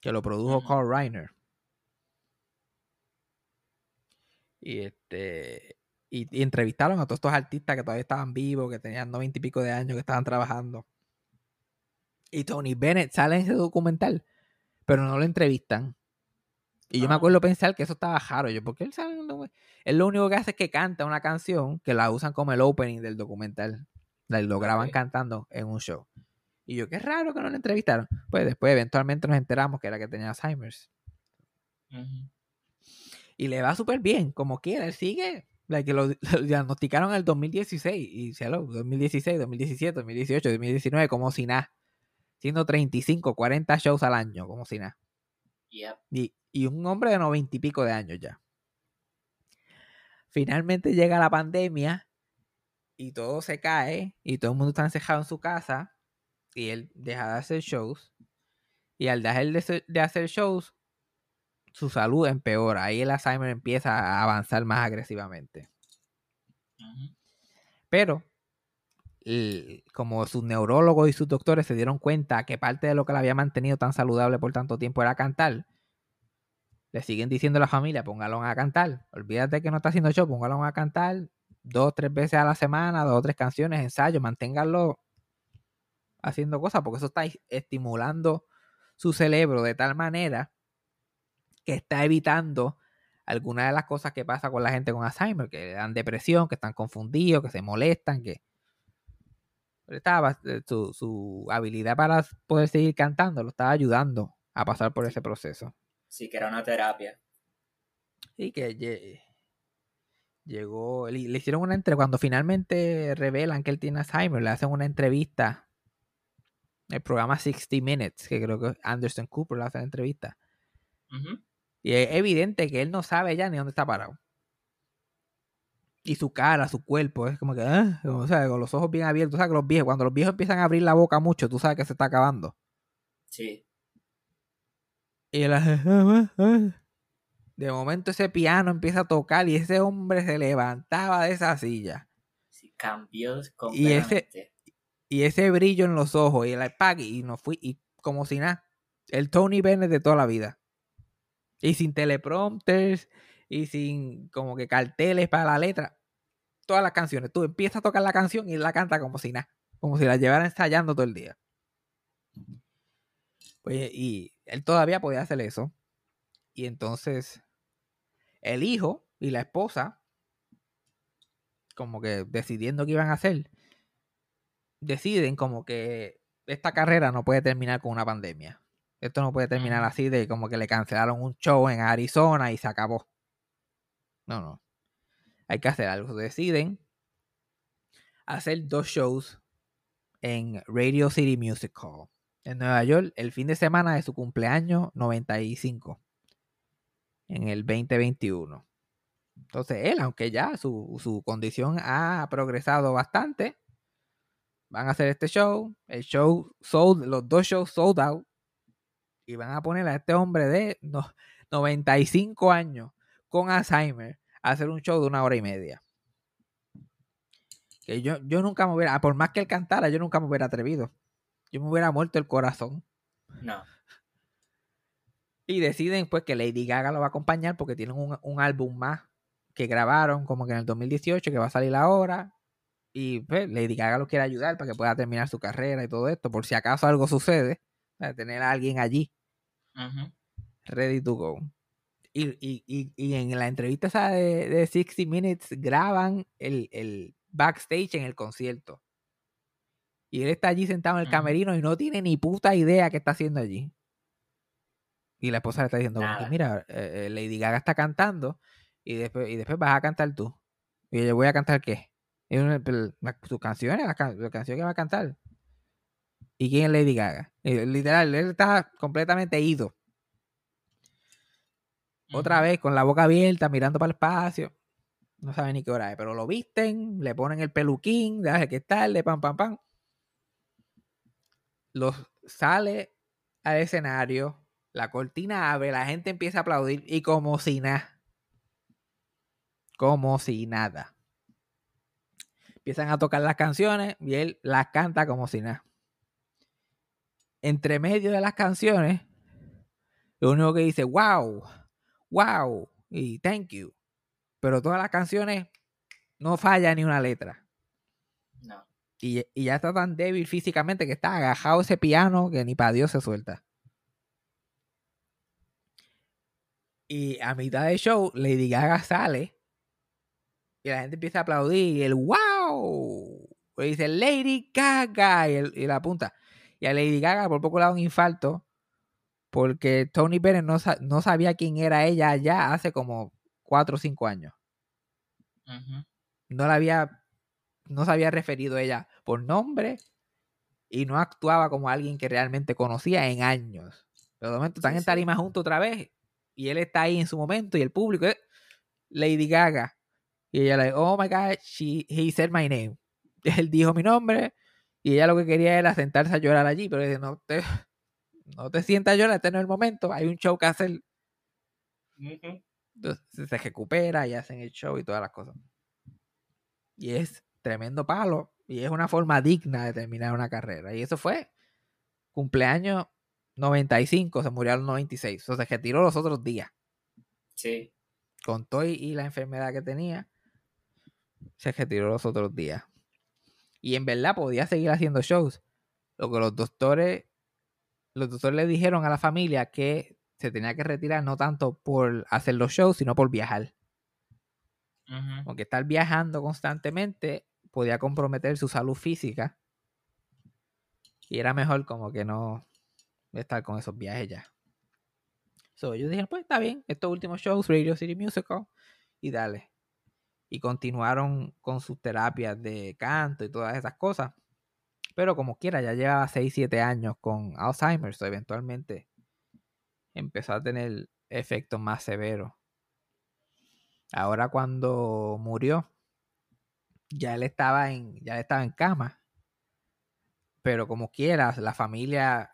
que lo produjo Ujú. Carl Reiner. Y este y, y entrevistaron a todos estos artistas que todavía estaban vivos, que tenían 90 y pico de años, que estaban trabajando. Y Tony Bennett sale en ese documental, pero no lo entrevistan. Y yo me Ah. acuerdo pensar que eso estaba raro. Yo, porque él sale Él lo único que hace es que canta una canción que la usan como el opening del documental. La- Lo graban cantando en un show. Y yo, qué raro que no lo entrevistaron. Pues después, eventualmente, nos enteramos que era que tenía Alzheimer's. Y le va súper bien, como quiera. Él sigue. Que lo, lo diagnosticaron en el 2016. Y hello, 2016, 2017, 2018, 2019, como si nada. Siendo 35, 40 shows al año, como si nada. Yep. Y, y un hombre de noventa y pico de años ya. Finalmente llega la pandemia y todo se cae y todo el mundo está encerrado en su casa y él deja de hacer shows. Y al dejar de hacer shows, su salud empeora. Ahí el Alzheimer empieza a avanzar más agresivamente. Pero, el- como sus neurólogos y sus doctores se dieron cuenta que parte de lo que la había mantenido tan saludable por tanto tiempo era cantar, le siguen diciendo a la familia, póngalo a cantar. Olvídate que no está haciendo show, póngalo a cantar dos, tres veces a la semana, dos o tres canciones, ensayos, manténganlo haciendo cosas, porque eso está estimulando su cerebro de tal manera que está evitando algunas de las cosas que pasa con la gente con Alzheimer, que le dan depresión, que están confundidos, que se molestan, que estaba, eh, su, su habilidad para poder seguir cantando lo estaba ayudando a pasar por ese proceso. Sí, que era una terapia. Y que lle- llegó, le, le hicieron una entrevista, cuando finalmente revelan que él tiene Alzheimer, le hacen una entrevista, el programa 60 Minutes, que creo que Anderson Cooper le hace la entrevista. Ujú. Y es evidente que él no sabe ya ni dónde está parado. Y su cara, su cuerpo, es como que, ah, o sea, con los ojos bien abiertos. O sea, que los viejos, cuando los viejos empiezan a abrir la boca mucho, tú sabes que se está acabando. Sí. Y él hace, "Ah, ah, ah". De momento ese piano empieza a tocar y ese hombre se levantaba de esa silla. Sí, cambió Y ese- completamente. Y ese brillo en los ojos y el iPad y no fui y como si nada. El Tony Bennett de toda la vida. Y sin teleprompters y sin como que carteles para la letra. Todas las canciones. Tú empiezas a tocar la canción y la canta como si nada. Como si la llevara ensayando todo el día. Pues, y él todavía podía hacer eso. Y entonces el hijo y la esposa, como que decidiendo qué iban a hacer, deciden como que esta carrera no puede terminar con una pandemia. Esto no puede terminar así de como que le cancelaron un show en Arizona y se acabó. No, no. Hay que hacer algo. Deciden hacer dos shows en Radio City Music Hall en Nueva York el fin de semana de su cumpleaños 95 en el 2021. Entonces él, aunque ya su, su condición ha progresado bastante, van a hacer este show. El show sold, los dos shows sold out. Y van a poner a este hombre de no- 95 años con Alzheimer a hacer un show de una hora y media. Que yo, yo nunca me hubiera, por más que él cantara, yo nunca me hubiera atrevido. Yo me hubiera muerto el corazón. No. Y deciden pues que Lady Gaga lo va a acompañar porque tienen un, un álbum más que grabaron como que en el 2018 que va a salir ahora. Y pues, Lady Gaga lo quiere ayudar para que pueda terminar su carrera y todo esto. Por si acaso algo sucede, para tener a alguien allí Ready to go. Y, y- y- y en la entrevista esa de, de 60 Minutes graban el, el backstage en el concierto. Y él está allí sentado en el camerino y no tiene ni puta idea qué está haciendo allí. Y la esposa le está diciendo, Nada. mira, eh, eh, Lady Gaga está cantando y después, y después vas a cantar tú. Y yo voy a cantar qué? Y uno, "Pero la- sus canciones, la, can- la canción que va a cantar. ¿Y quién es Lady Gaga? Y literal, él está completamente ido. Otra vez con la boca abierta, mirando para el espacio. No sabe ni qué hora es, pero lo visten, le ponen el peluquín, de que tarde, pam, pam, pam. Los sale al escenario, la cortina abre, la gente empieza a aplaudir y como si nada. Como si nada. Empiezan a tocar las canciones y él las canta como si nada. Entre medio de las canciones, lo único que dice, wow, wow y thank you. Pero todas las canciones no falla ni una letra. No. Y, y ya está tan débil físicamente que está agajado ese piano que ni para Dios se suelta. Y a mitad del show, Lady Gaga sale y la gente empieza a aplaudir y el wow. Y dice Lady Gaga y, el- y la apunta. Y a Lady Gaga por poco le da un infarto porque Tony Bennett no, sa- no sabía quién era ella ya hace como 4 o 5 años. No la había, no se había referido a ella por nombre y no actuaba como alguien que realmente conocía en años. Pero de momento están Sí, en sí. tarima juntos otra vez y él está ahí en su momento y el público es Lady Gaga. Y ella le oh my God, she, he said my name. Él dijo mi nombre y ella lo que quería era sentarse a llorar allí, pero dice, no te, no te sientas a llorar, este no es el momento, hay un show que hacer. Ujú. Entonces se recupera y hacen el show y todas las cosas. Y es tremendo palo. Y es una forma digna de terminar una carrera. Y eso fue cumpleaños 95, se murió a los 96. O sea, se retiró los otros días. Sí. Con todo y- y la enfermedad que tenía, se retiró los otros días. Y en verdad podía seguir haciendo shows. Lo que los doctores, los doctores le dijeron a la familia que se tenía que retirar no tanto por hacer los shows, sino por viajar. Porque estar viajando constantemente podía comprometer su salud física. Y era mejor como que no estar con esos viajes ya. So, ellos dijeron, pues está bien, estos últimos shows, Radio City Musical, y dale. Y continuaron con sus terapias de canto y todas esas cosas. Pero como quiera, ya llevaba 6, 7 años con Alzheimer, so eventualmente empezó a tener efectos más severos. Ahora cuando murió, ya él estaba en, ya estaba en cama. Pero como quiera, la familia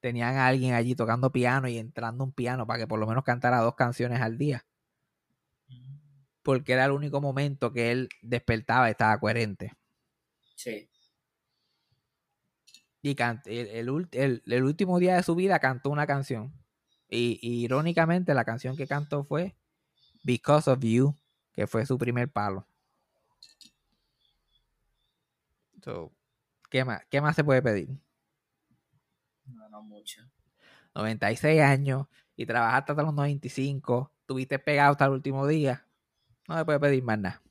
tenían a alguien allí tocando piano y entrando un piano para que por lo menos cantara dos canciones al día. Porque era el único momento que él despertaba y estaba coherente. Sí. Y el, el el- el último día de su vida cantó una canción. Y, y irónicamente la canción que cantó fue Because of You, que fue su primer palo. So, ¿qué, más, ¿Qué más se puede pedir? No, no mucho. 96 años y trabajaste hasta los 95, tuviste pegado hasta el último día. No se puede pedir más nada.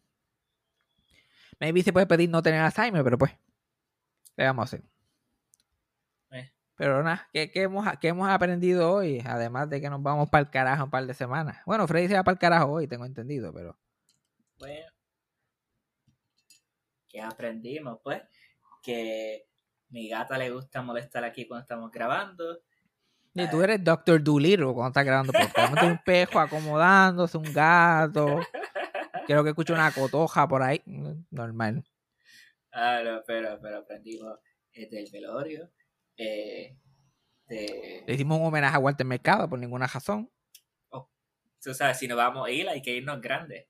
Maybe se puede pedir no tener Alzheimer, pero pues, ¿qué vamos a hacer? Eh. Pero nada, ¿qué, qué hemos, qué hemos aprendido hoy? Además de que nos vamos para el carajo un par de semanas. Bueno, Freddy se va para el carajo hoy, tengo entendido, pero... Bueno, ¿qué aprendimos? Pues que mi gata le gusta molestar aquí cuando estamos grabando. Y tú eres Doctor Doolittle cuando estás grabando podcast. Un pejo acomodándose, un gato. Creo que escucho una cotoja por ahí. Normal. Ah, no, pero, pero aprendimos del velorio. eh, de, Le hicimos un homenaje a Walter Mercado por ninguna razón. tú sabes, si nos vamos a ir, hay que irnos grandes.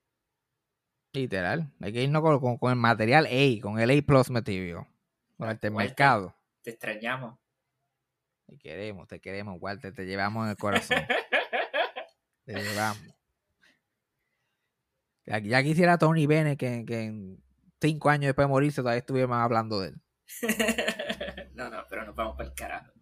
Literal. Hay que irnos con, con- con el material A, con el A Plus Material. Walter Walter. Mercado. Te extrañamos. Te queremos, te queremos, Walter. Te llevamos en el corazón. te llevamos. Ya, quisiera Tony Bennett que, que en cinco años después de morirse todavía estuviéramos hablando de él. no, no, pero nos vamos para el carajo.